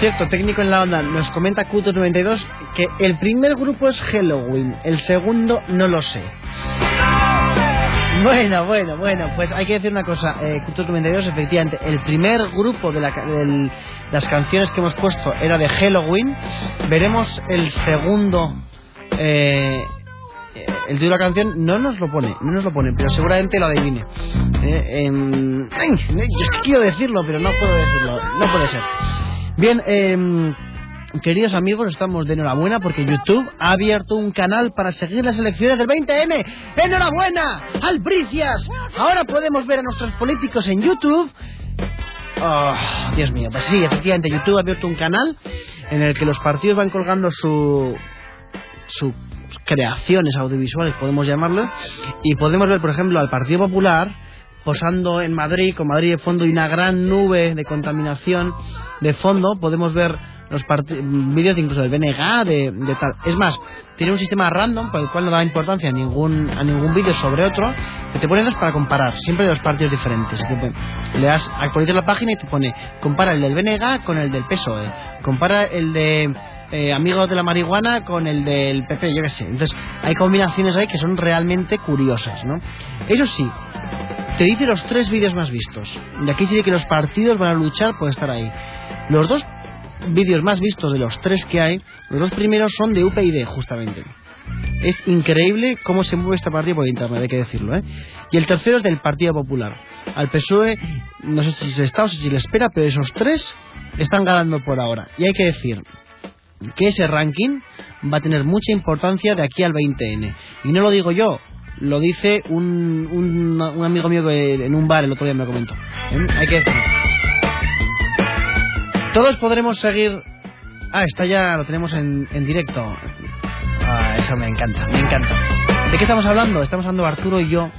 Cierto, técnico en la onda, nos comenta Q92 que el primer grupo es Halloween, el segundo no lo sé. Bueno, bueno, bueno, pues hay que decir una cosa, eh, Q92 efectivamente, el primer grupo de, la, del- las canciones que hemos puesto era de Halloween, veremos el segundo, eh, eh, el título de la canción no nos lo pone, no nos lo pone, pero seguramente lo adivine. Eh, em, es que quiero decirlo, pero no puedo decirlo, no puede ser. Bien, em, queridos amigos, estamos de enhorabuena porque YouTube ha abierto un canal para seguir las elecciones del 20N. ¡Enhorabuena! ¡Albricias! Ahora podemos ver a nuestros políticos en YouTube. Oh, Dios mío, pues sí, efectivamente, YouTube ha abierto un canal en el que los partidos van colgando su sus creaciones audiovisuales, podemos llamarlo, y podemos ver, por ejemplo, al Partido Popular posando en Madrid, con Madrid de fondo y una gran nube de contaminación de fondo, podemos ver los vídeos incluso del BNG, de, de tal. Es más, tiene un sistema random por el cual no da importancia a ningún, a ningún vídeo sobre otro, que te pone dos para comparar, siempre de dos partidos diferentes. Te- le das, actualizas la página y te pone, compara el del BNG con el del PSOE, compara el de eh, amigos de la marihuana con el del PP, yo qué sé. Entonces, hay combinaciones ahí que son realmente curiosas, ¿no? Eso sí, te dice los tres vídeos más vistos. Y aquí dice que los partidos van a luchar por estar ahí. Los dos vídeos más vistos de los tres que hay, los dos primeros son de UPyD, justamente. Es increíble cómo se mueve esta partida por internet, hay que decirlo, ¿eh? Y el tercero es del Partido Popular. Al PSOE, no sé si se está o si le espera, pero esos tres están ganando por ahora. Y hay que decir que ese ranking va a tener mucha importancia de aquí al 20N. Y no lo digo yo, lo dice un, un, un amigo mío que en un bar el otro día me lo comentó. ¿eh? Hay que decirlo. Todos podremos seguir. Ah, está ya, lo tenemos en, en directo. Ah, eso me encanta, me encanta. ¿De qué estamos hablando? Estamos hablando Arturo y yo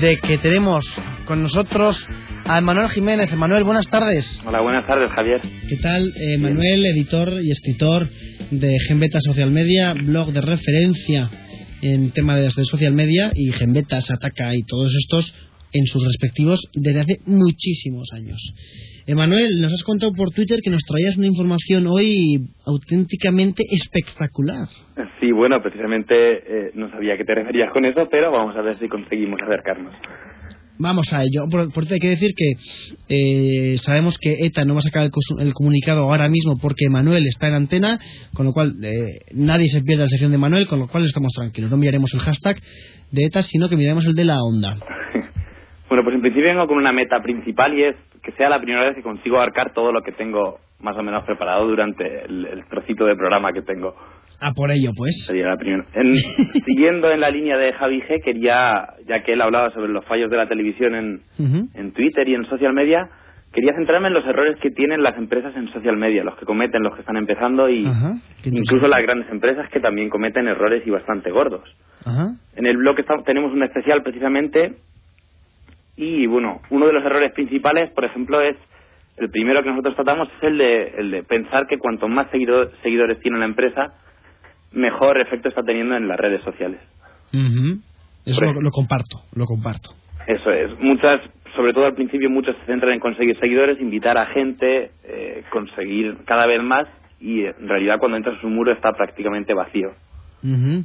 de que tenemos con nosotros a Manuel Jiménez. Manuel, buenas tardes. Hola, buenas tardes, Javier. ¿Qué tal? Eh, Manuel, editor y escritor de Genbeta Social Media, blog de referencia en tema de, de social media y Genbeta se ataca y todos estos en sus respectivos desde hace muchísimos años. Emanuel, nos has contado por Twitter que nos traías una información hoy auténticamente espectacular. Sí, bueno, precisamente eh, no sabía a qué te referías con eso, pero vamos a ver si conseguimos acercarnos. Vamos a ello. Por, por hay que decir que eh, sabemos que ETA no va a sacar el, comunicado ahora mismo porque Manuel está en antena, con lo cual eh, nadie se pierde la sección de Manuel, con lo cual estamos tranquilos. No miraremos el hashtag de ETA, sino que miraremos el de la onda. Bueno, pues en principio vengo con una meta principal y es que sea la primera vez que consigo abarcar todo lo que tengo más o menos preparado durante el trocito de programa que tengo. A por ello, pues. Sería la primera. En- siguiendo en la línea de Javi G, quería, ya que él hablaba sobre los fallos de la televisión en, en Twitter y en social media, quería centrarme en los errores que tienen las empresas en social media, los que cometen, los que están empezando y Ajá. Incluso las grandes empresas que también cometen errores y bastante gordos. Ajá. En el blog estamos- tenemos un especial precisamente y bueno, uno de los errores principales, por ejemplo, es el primero que nosotros tratamos es el de, el de pensar que cuanto más seguido- seguidores tiene una empresa, mejor efecto está teniendo en las redes sociales. Eso lo, lo comparto, lo comparto. Eso es. Muchas, sobre todo al principio, muchos se centran en conseguir seguidores, invitar a gente, eh, conseguir cada vez más y en realidad cuando entras en un muro está prácticamente vacío. Ujú.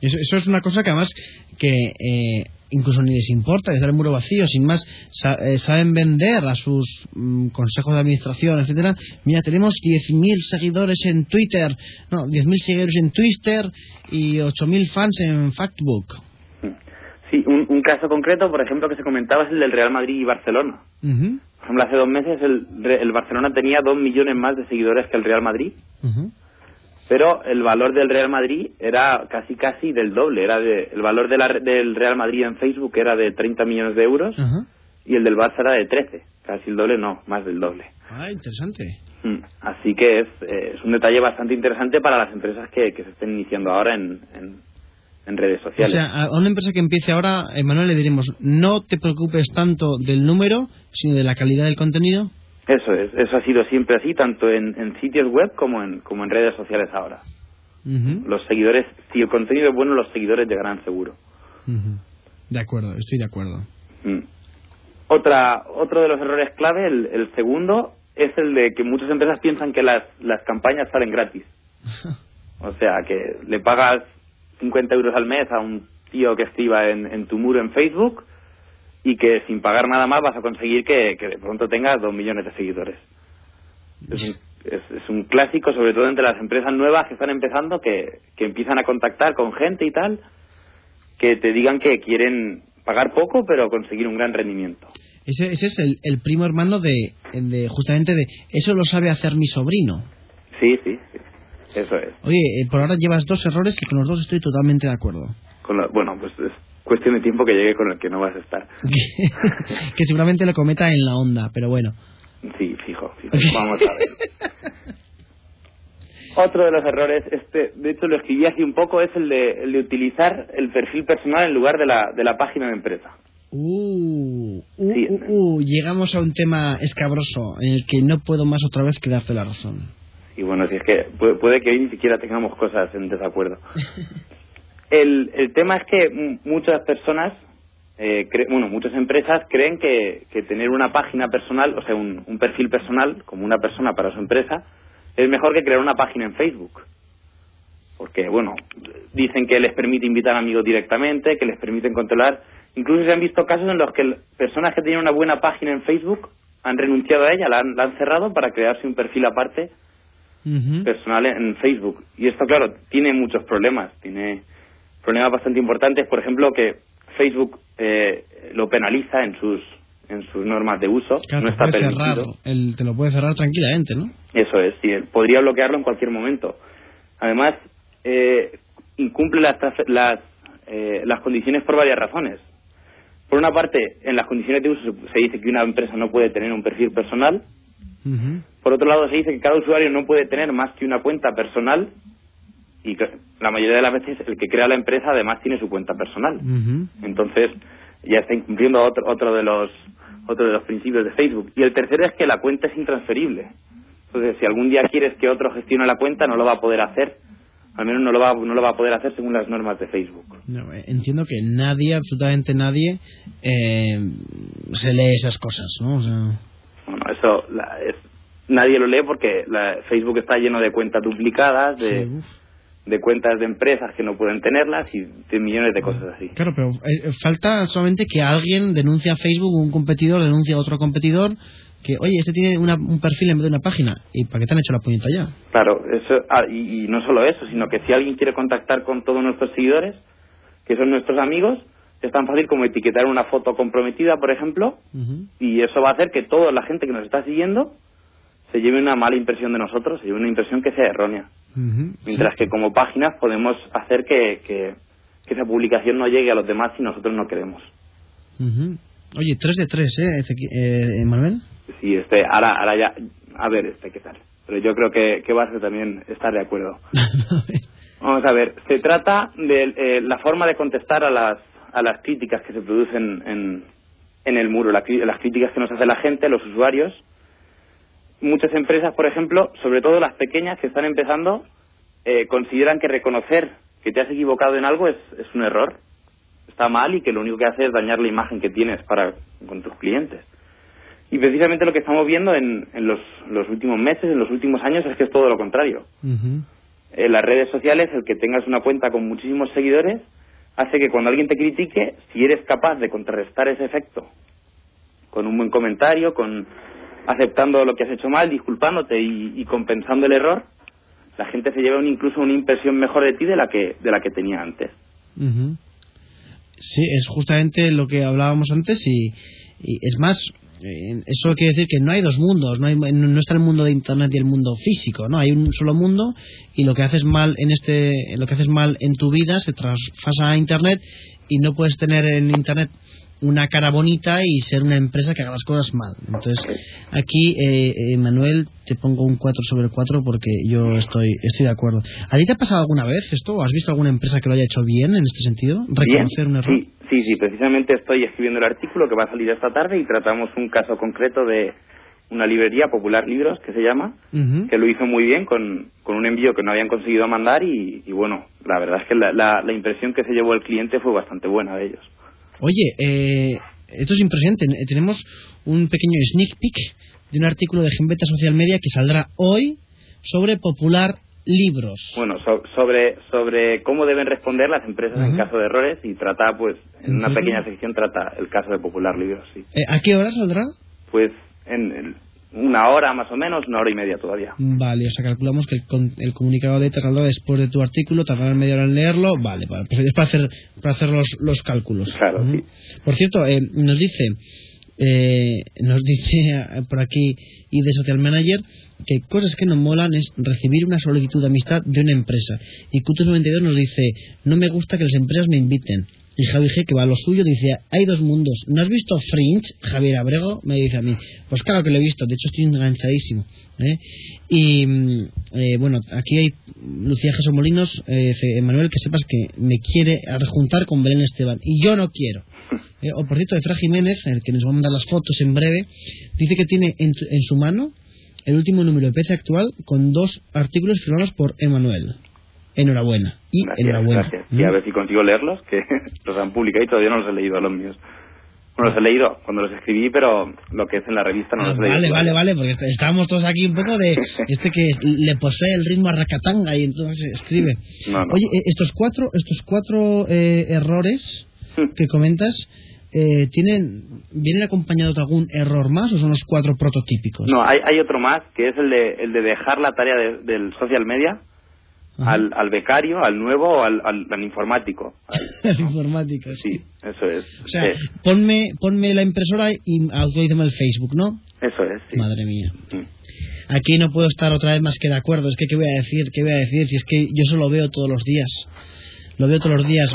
Eso, eso es una cosa que además que eh, incluso ni les importa dejar el muro vacío, sin más sa- eh, saben vender a sus mm, consejos de administración, etcétera. Mira, tenemos 10.000 seguidores en Twitter, no, 10.000 seguidores en Twitter y 8.000 fans en Factbook. Sí, un, un caso concreto, por ejemplo, que se comentaba es el del Real Madrid y Barcelona. Ujú, Por ejemplo, hace dos meses el, el Barcelona tenía dos millones más de seguidores que el Real Madrid, ujú. Pero el valor del Real Madrid era casi casi del doble. Era de, el valor de la del Real Madrid en Facebook era de 30 millones de euros y el del Barça era de 13. Casi el doble, no, más del doble. Ah, interesante. Mm, Así que es, eh, es un detalle bastante interesante para las empresas que, que se estén iniciando ahora en, en, en redes O sociales. sea, a una empresa que empiece ahora, Emanuel, le diremos, no te preocupes tanto del número, sino de la calidad del contenido. Eso es, eso ha sido siempre así, tanto en, en sitios web como en, como en redes sociales ahora. Los seguidores, si el contenido es bueno, los seguidores llegarán seguro. De acuerdo, estoy de acuerdo. Mm. Otra, otro de los errores clave, el, el segundo, es el de que muchas empresas piensan que las, las campañas salen gratis. O sea, que le pagas 50 euros al mes a un tío que escriba en, en tu muro en Facebook y que sin pagar nada más vas a conseguir que, que de pronto tengas dos millones de seguidores. Es un, es, es un clásico, sobre todo entre las empresas nuevas que están empezando, que, que empiezan a contactar con gente y tal, que te digan que quieren pagar poco pero conseguir un gran rendimiento. Ese, ese es el, el primo hermano de, de, justamente de, eso lo sabe hacer mi sobrino. Sí, sí, sí. eso es. Oye, eh, por ahora llevas dos errores y con los dos estoy totalmente de acuerdo. Con lo- bueno, pues es cuestión de tiempo que llegue con el que no vas a estar. que seguramente lo cometa en la onda, pero bueno. Sí, fijo, fijo. Vamos a ver. Otro de los errores, este, de hecho lo escribí hace un poco, es el de, el de utilizar el perfil personal en lugar de la, de la página de empresa. Uh, uh, uh, uh, llegamos a un tema escabroso en el que no puedo más otra vez que darte la razón. Y bueno, si es que puede, puede que hoy ni siquiera tengamos cosas en desacuerdo. El, el tema es que muchas personas, eh, cre- bueno, muchas empresas creen que, que tener una página personal, o sea, un, un perfil personal como una persona para su empresa, es mejor que crear una página en Facebook. Porque, bueno, dicen que les permite invitar amigos directamente, que les permiten controlar. Incluso se han visto casos en los que personas que tenían una buena página en Facebook han renunciado a ella, la han, la han cerrado para crearse un perfil aparte personal en en Facebook. Y esto, claro, tiene muchos problemas. Tiene problemas bastante importantes. Por ejemplo, que Facebook eh, lo penaliza en sus en sus normas de uso. Claro, no está permitido. el, te lo puede cerrar tranquilamente, ¿no? Eso es, sí, podría bloquearlo en cualquier momento. Además, eh, incumple las, las, eh, las condiciones por varias razones. Por una parte, en las condiciones de uso se- se dice que una empresa no puede tener un perfil personal. Por otro lado, se dice que cada usuario no puede tener más que una cuenta personal. Y la mayoría de las veces el que crea la empresa además tiene su cuenta personal. Entonces, ya está incumpliendo otro, otro de los otro de los principios de Facebook. Y el tercero es que la cuenta es intransferible. Entonces, si algún día quieres que otro gestione la cuenta, no lo va a poder hacer. Al menos no lo va, no lo va a poder hacer según las normas de Facebook. No, eh, entiendo que nadie, absolutamente nadie, eh, se lee esas cosas, ¿no? O sea, Bueno, eso la- es- nadie lo lee porque la- Facebook está lleno de cuentas duplicadas, de, de cuentas de empresas que no pueden tenerlas y de millones de cosas así. claro, pero eh, falta solamente que alguien denuncie a Facebook, un competidor denuncia a otro competidor, que, oye, este tiene una- un perfil en vez de una página. ¿Y para qué te han hecho la puñeta ya? Claro, eso, ah, y, y no solo eso, sino que si alguien quiere contactar con todos nuestros seguidores, que son nuestros amigos, es tan fácil como etiquetar una foto comprometida, por ejemplo, y eso va a hacer que toda la gente que nos está siguiendo se lleve una mala impresión de nosotros, se lleve una impresión que sea errónea. Mientras que como páginas podemos hacer que, que, que esa publicación no llegue a los demás si nosotros no queremos. Ujú. Oye, 3 de 3, ¿eh, eh, Manuel? Sí, este, ahora, ahora ya, a ver, este, ¿qué tal? Pero yo creo que, que vas a también estar de acuerdo. Vamos a ver, se trata de eh, la forma de contestar a las, a las críticas que se producen en, en el muro, la las críticas que nos hace la gente, los usuarios. Muchas empresas, por ejemplo, sobre todo las pequeñas que están empezando, eh, consideran que reconocer que te has equivocado en algo es, es un error, está mal y que lo único que hace es dañar la imagen que tienes para con tus clientes. Y precisamente lo que estamos viendo en, en los, los últimos meses, en los últimos años, es que es todo lo contrario. En las redes sociales, el que tengas una cuenta con muchísimos seguidores hace que cuando alguien te critique, si eres capaz de contrarrestar ese efecto con un buen comentario, con aceptando lo que has hecho mal, disculpándote y, compensando el error, la gente se lleva un- incluso una impresión mejor de ti de la que de la que tenía antes. Ujú. Sí, es justamente lo que hablábamos antes y, y es más, eh, eso quiere decir que no hay dos mundos, no, hay, no está el mundo de Internet y el mundo físico, no hay un solo mundo y lo que haces mal en este, lo que haces mal en tu vida se traspasa a Internet y no puedes tener en Internet una cara bonita y ser una empresa que haga las cosas mal. Entonces, aquí, eh, eh, Manuel, te pongo un 4 sobre 4 porque yo estoy, estoy de acuerdo. ¿A ti te ha pasado alguna vez esto? ¿Has visto alguna empresa que lo haya hecho bien en este sentido? ¿Reconocer un error? Sí, sí, sí, precisamente estoy escribiendo el artículo que va a salir esta tarde y tratamos un caso concreto de una librería, Popular Libros, que se llama, que lo hizo muy bien con, con un envío que no habían conseguido mandar y, y bueno, la verdad es que la, la, la impresión que se llevó el cliente fue bastante buena de ellos. Oye, eh, esto es impresionante. Eh, Tenemos un pequeño sneak peek de un artículo de Gembeta Social Media que saldrá hoy sobre popular libros. Bueno, so- sobre, sobre cómo deben responder las empresas en caso de errores y trata, pues, en una pequeña sección trata el caso de Popular Libros, sí. Eh, ¿A qué hora saldrá? Pues en en una hora más o menos, una hora y media todavía. Vale, o sea, calculamos que el, con- el comunicado de saldrá después de tu artículo, tardará media hora en leerlo. Vale, vale, pues es para hacer, para hacer los, los cálculos. Claro, Ujú. Por cierto, eh, nos dice, eh, nos dice por aquí y de Social Manager que cosas que nos molan es recibir una solicitud de amistad de una empresa. Y Cutus92 nos dice, no me gusta que las empresas me inviten. Y Javi G, que va a lo suyo, dice, hay dos mundos. ¿No has visto Fringe? Javier Abrego me dice a mí. Pues claro que lo he visto, de hecho estoy enganchadísimo. ¿eh? Y mm, eh, bueno, aquí hay Lucía Jesús Molinos, eh, Manuel, que sepas que me quiere juntar con Belén Esteban. Y yo no quiero. Eh, o por cierto, Efra Jiménez, el que nos va a mandar las fotos en breve, dice que tiene en, en su mano el último número de PC actual con dos artículos firmados por Emanuel. Enhorabuena. Y Gracias, enhorabuena. gracias. Y a ver si consigo leerlos, que los han publicado y todavía no los he leído los míos. Bueno, los he leído cuando los escribí, pero lo que es en la revista no Ah, los he leído. vale, vale, vale, porque est- estábamos todos aquí un poco de este que le posee el ritmo a Racatanga y entonces escribe. No, no. Oye, eh, estos cuatro, estos cuatro eh, errores Hmm. que comentas, eh, ¿tienen, ¿vienen acompañados de algún error más o son los cuatro prototípicos? No, hay, hay otro más, que es el de, el de dejar la tarea de- del social media al, al becario, al nuevo o al, al, al informático. El informático, Sí, eso es. O sea, Eh, ponme, ponme la impresora y autorízame el Facebook, ¿no? eso es, sí. Madre mía. Mm. Aquí no puedo estar otra vez más que de acuerdo. Es que, ¿qué voy a decir? ¿Qué voy a decir? Si es que yo eso lo veo todos los días. Lo veo todos los días.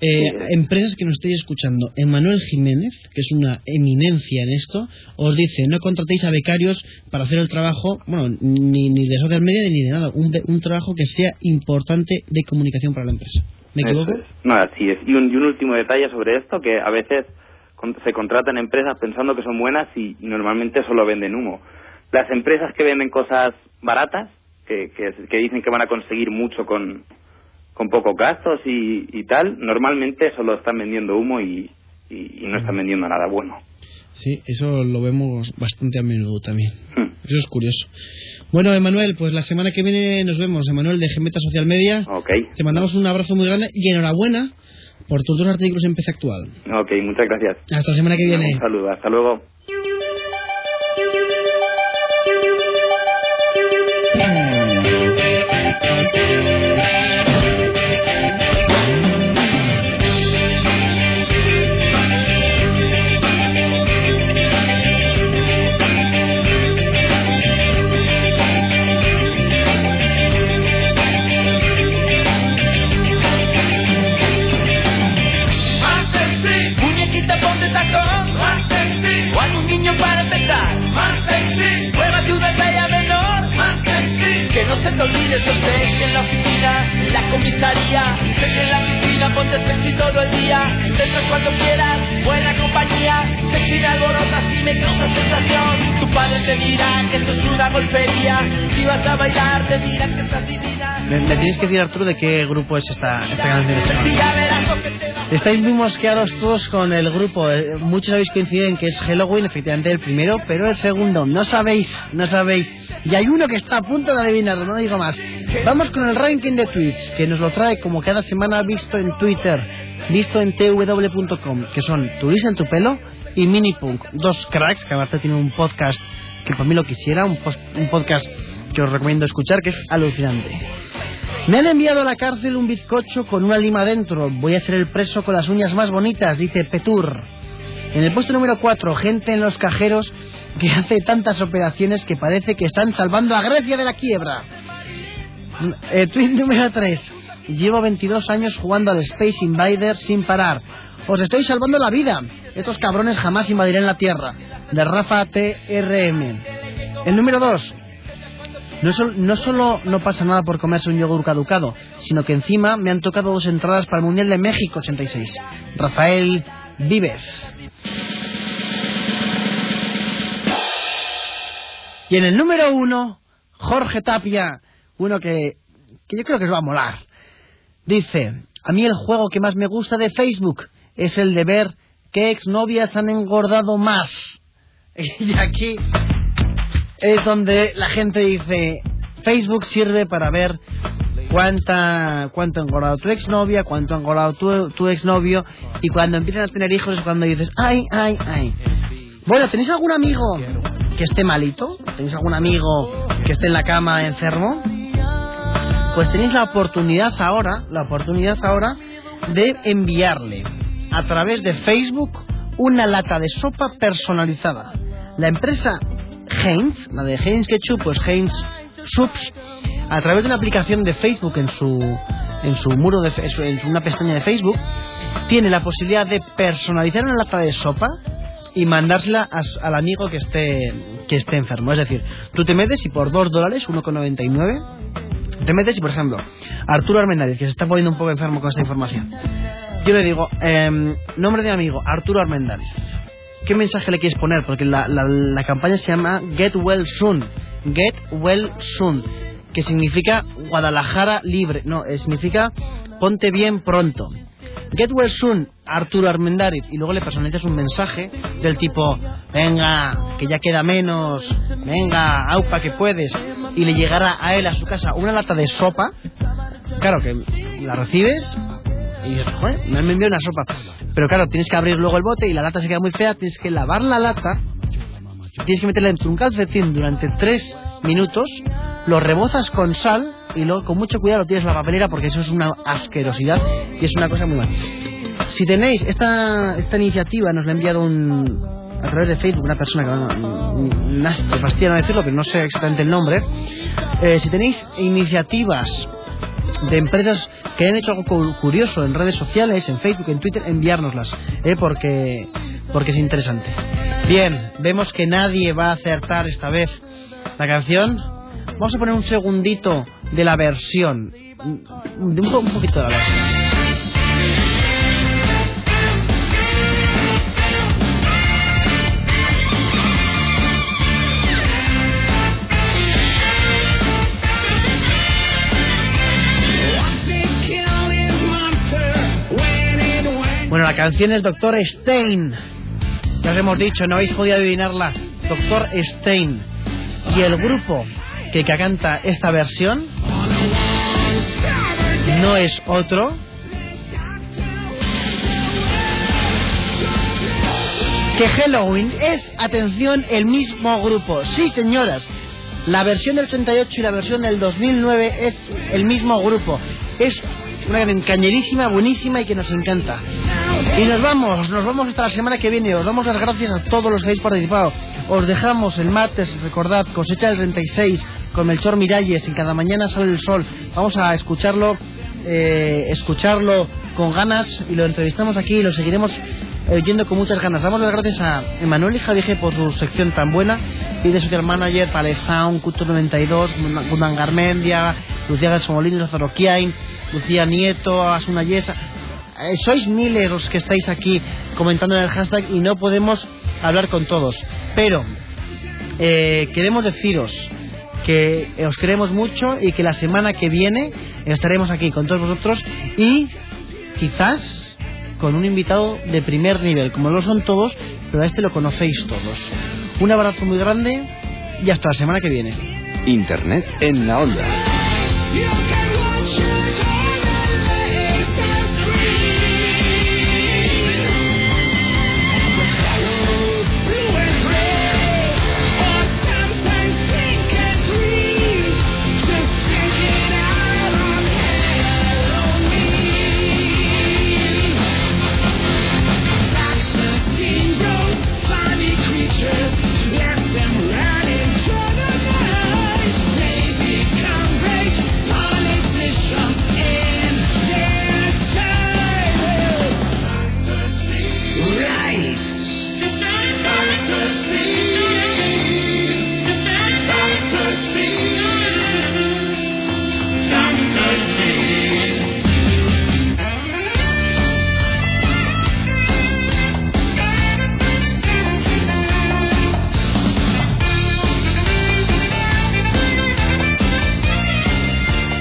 Eh, empresas que nos estéis escuchando, Emanuel Jiménez, que es una eminencia en esto, os dice, no contratéis a becarios para hacer el trabajo, bueno, ni, ni de social media ni de nada, un, un trabajo que sea importante de comunicación para la empresa. ¿Me equivoco? es. No, así es. Y un, y un último detalle sobre esto, que a veces se contratan empresas pensando que son buenas y, y normalmente solo venden humo. Las empresas que venden cosas baratas, que, que, que dicen que van a conseguir mucho con, con pocos gastos y, y tal, normalmente solo están vendiendo humo y, y- y no están vendiendo nada bueno. Sí, eso lo vemos bastante a menudo también. Hmm. Eso es curioso. Bueno, Emanuel, pues la semana que viene nos vemos. Emanuel de Gemeta Social Media. Ok, Te mandamos un abrazo muy grande y enhorabuena por tus dos artículos en PC Actual. ok, muchas gracias. Hasta la semana que viene. Un saludo, hasta luego. Que no se te olvide tu sexy en la oficina, en la comisaría, sexy en la piscina, ponte sexy todo el día. Dentro cuando quieras, buena compañía. Sexy me alborota si me causa sensación. Tu padre te dirá que esto es una golpería. Si vas a bailar, te dirá que estás divina. Le, tienes que decir Arturo de qué grupo es esta, esta canción. Estáis muy mosqueados todos con el grupo. Eh, Muchos habéis coincidido en que es Halloween, efectivamente el primero, pero el segundo. No sabéis, no sabéis. Y hay uno que está a punto de adivinarlo, no digo más. Vamos con el ranking de tweets, que nos lo trae como cada semana visto en Twitter, visto en tw.com, que son Turis en tu pelo y Minipunk. Dos cracks, que aparte tienen un podcast que para mí lo quisiera, un, un podcast que os recomiendo escuchar, que es alucinante. Me han enviado a la cárcel un bizcocho con una lima dentro. Voy a ser el preso con las uñas más bonitas, dice Petur. En el puesto número 4, gente en los cajeros que hace tantas operaciones que parece que están salvando a Grecia de la quiebra. Eh, tweet número 3. Llevo 22 años jugando al Space Invader sin parar. Os estoy salvando la vida. Estos cabrones jamás invadirán la Tierra. De Rafa TRM. El número 2. No, sol- no solo no pasa nada por comerse un yogur caducado, sino que encima me han tocado dos entradas para el Mundial de México 86. Rafael Vives. Y en el número uno, Jorge Tapia, uno que, que yo creo que os va a molar. Dice, a mí el juego que más me gusta de Facebook es el de ver qué exnovias han engordado más. Y aquí es donde la gente dice, Facebook sirve para ver cuánta, cuánto ha engordado tu exnovia, cuánto ha engordado tu, tu exnovio, y cuando empiezan a tener hijos es cuando dices, ay, ay, ay. Bueno, ¿tenéis algún amigo que esté malito? ¿Tenéis algún amigo que esté en la cama enfermo? Pues tenéis la oportunidad ahora, la oportunidad ahora de enviarle a través de Facebook una lata de sopa personalizada. La empresa Heinz, la de Heinz Ketchup, pues Heinz Soups, a través de una aplicación de Facebook en su en su muro de en una pestaña de Facebook, tiene la posibilidad de personalizar una lata de sopa y mandársela a- al amigo que esté que esté enfermo. Es decir, tú te metes y por 2 dólares, 1,99, te metes y, por ejemplo, Arturo Armendáriz, que se está poniendo un poco enfermo con esta información, yo le digo, em, nombre de amigo, Arturo Armendáriz. ¿Qué mensaje le quieres poner? Porque la, la- campaña se llama Get Well Soon. Get Well Soon. Que significa Guadalajara libre. No, eh, significa ponte bien pronto. Get Well Soon, Arturo Armendáriz. Y luego le personalizas un mensaje del tipo, venga, que ya queda menos, venga, aupa que puedes. Y le llegará a él a su casa una lata de sopa. Claro que la recibes y dices, joder, me han enviado una sopa. Pero claro, tienes que abrir luego el bote y la lata se queda muy fea, tienes que lavar la lata, tienes que meterla de un calcetín durante tres minutos, lo rebozas con sal y luego con mucho cuidado lo tienes en la papelera porque eso es una asquerosidad y es una cosa muy mala. Si tenéis esta, esta iniciativa, nos la ha enviado un, a través de Facebook una persona que no, me fastidia no decirlo, pero no sé exactamente el nombre. Eh, si tenéis iniciativas de empresas que han hecho algo cu- curioso en redes sociales, en Facebook, en Twitter, enviárnoslas, ¿eh? porque, porque es interesante. Bien, vemos que nadie va a acertar esta vez la canción. Vamos a poner un segundito de la versión, de un, un poquito de la versión. Bueno, la canción es Doctor Stein. Ya os hemos dicho, no habéis podido adivinarla. Doctor Stein. Y el grupo que canta esta versión no es otro que Halloween es, atención, el mismo grupo. Sí, señoras. La versión del 88 y la versión del 2009 es el mismo grupo. Es una cañerísima, buenísima y que nos encanta. Y nos vamos, nos vamos hasta la semana que viene. Os damos las gracias a todos los que habéis participado. Os dejamos el martes, recordad, cosecha del 36 con Melchor Miralles. En cada mañana sale el sol. Vamos a escucharlo, eh, escucharlo con ganas y lo entrevistamos aquí y lo seguiremos eh, oyendo con muchas ganas. Damos las gracias a Emanuel y Javige por su sección tan buena y de social manager, Palezaun, Culto 92, Gundan Garmendia, Lucía Garzomolini, Lázaro Kiain, Lucía Nieto, Asuna Yesa. Eh, sois miles los que estáis aquí comentando en el hashtag y no podemos hablar con todos. Pero eh, queremos deciros que os queremos mucho y que la semana que viene estaremos aquí con todos vosotros y quizás con un invitado de primer nivel, como lo son todos, pero a este lo conocéis todos. Un abrazo muy grande y hasta la semana que viene. Internet en la onda. You can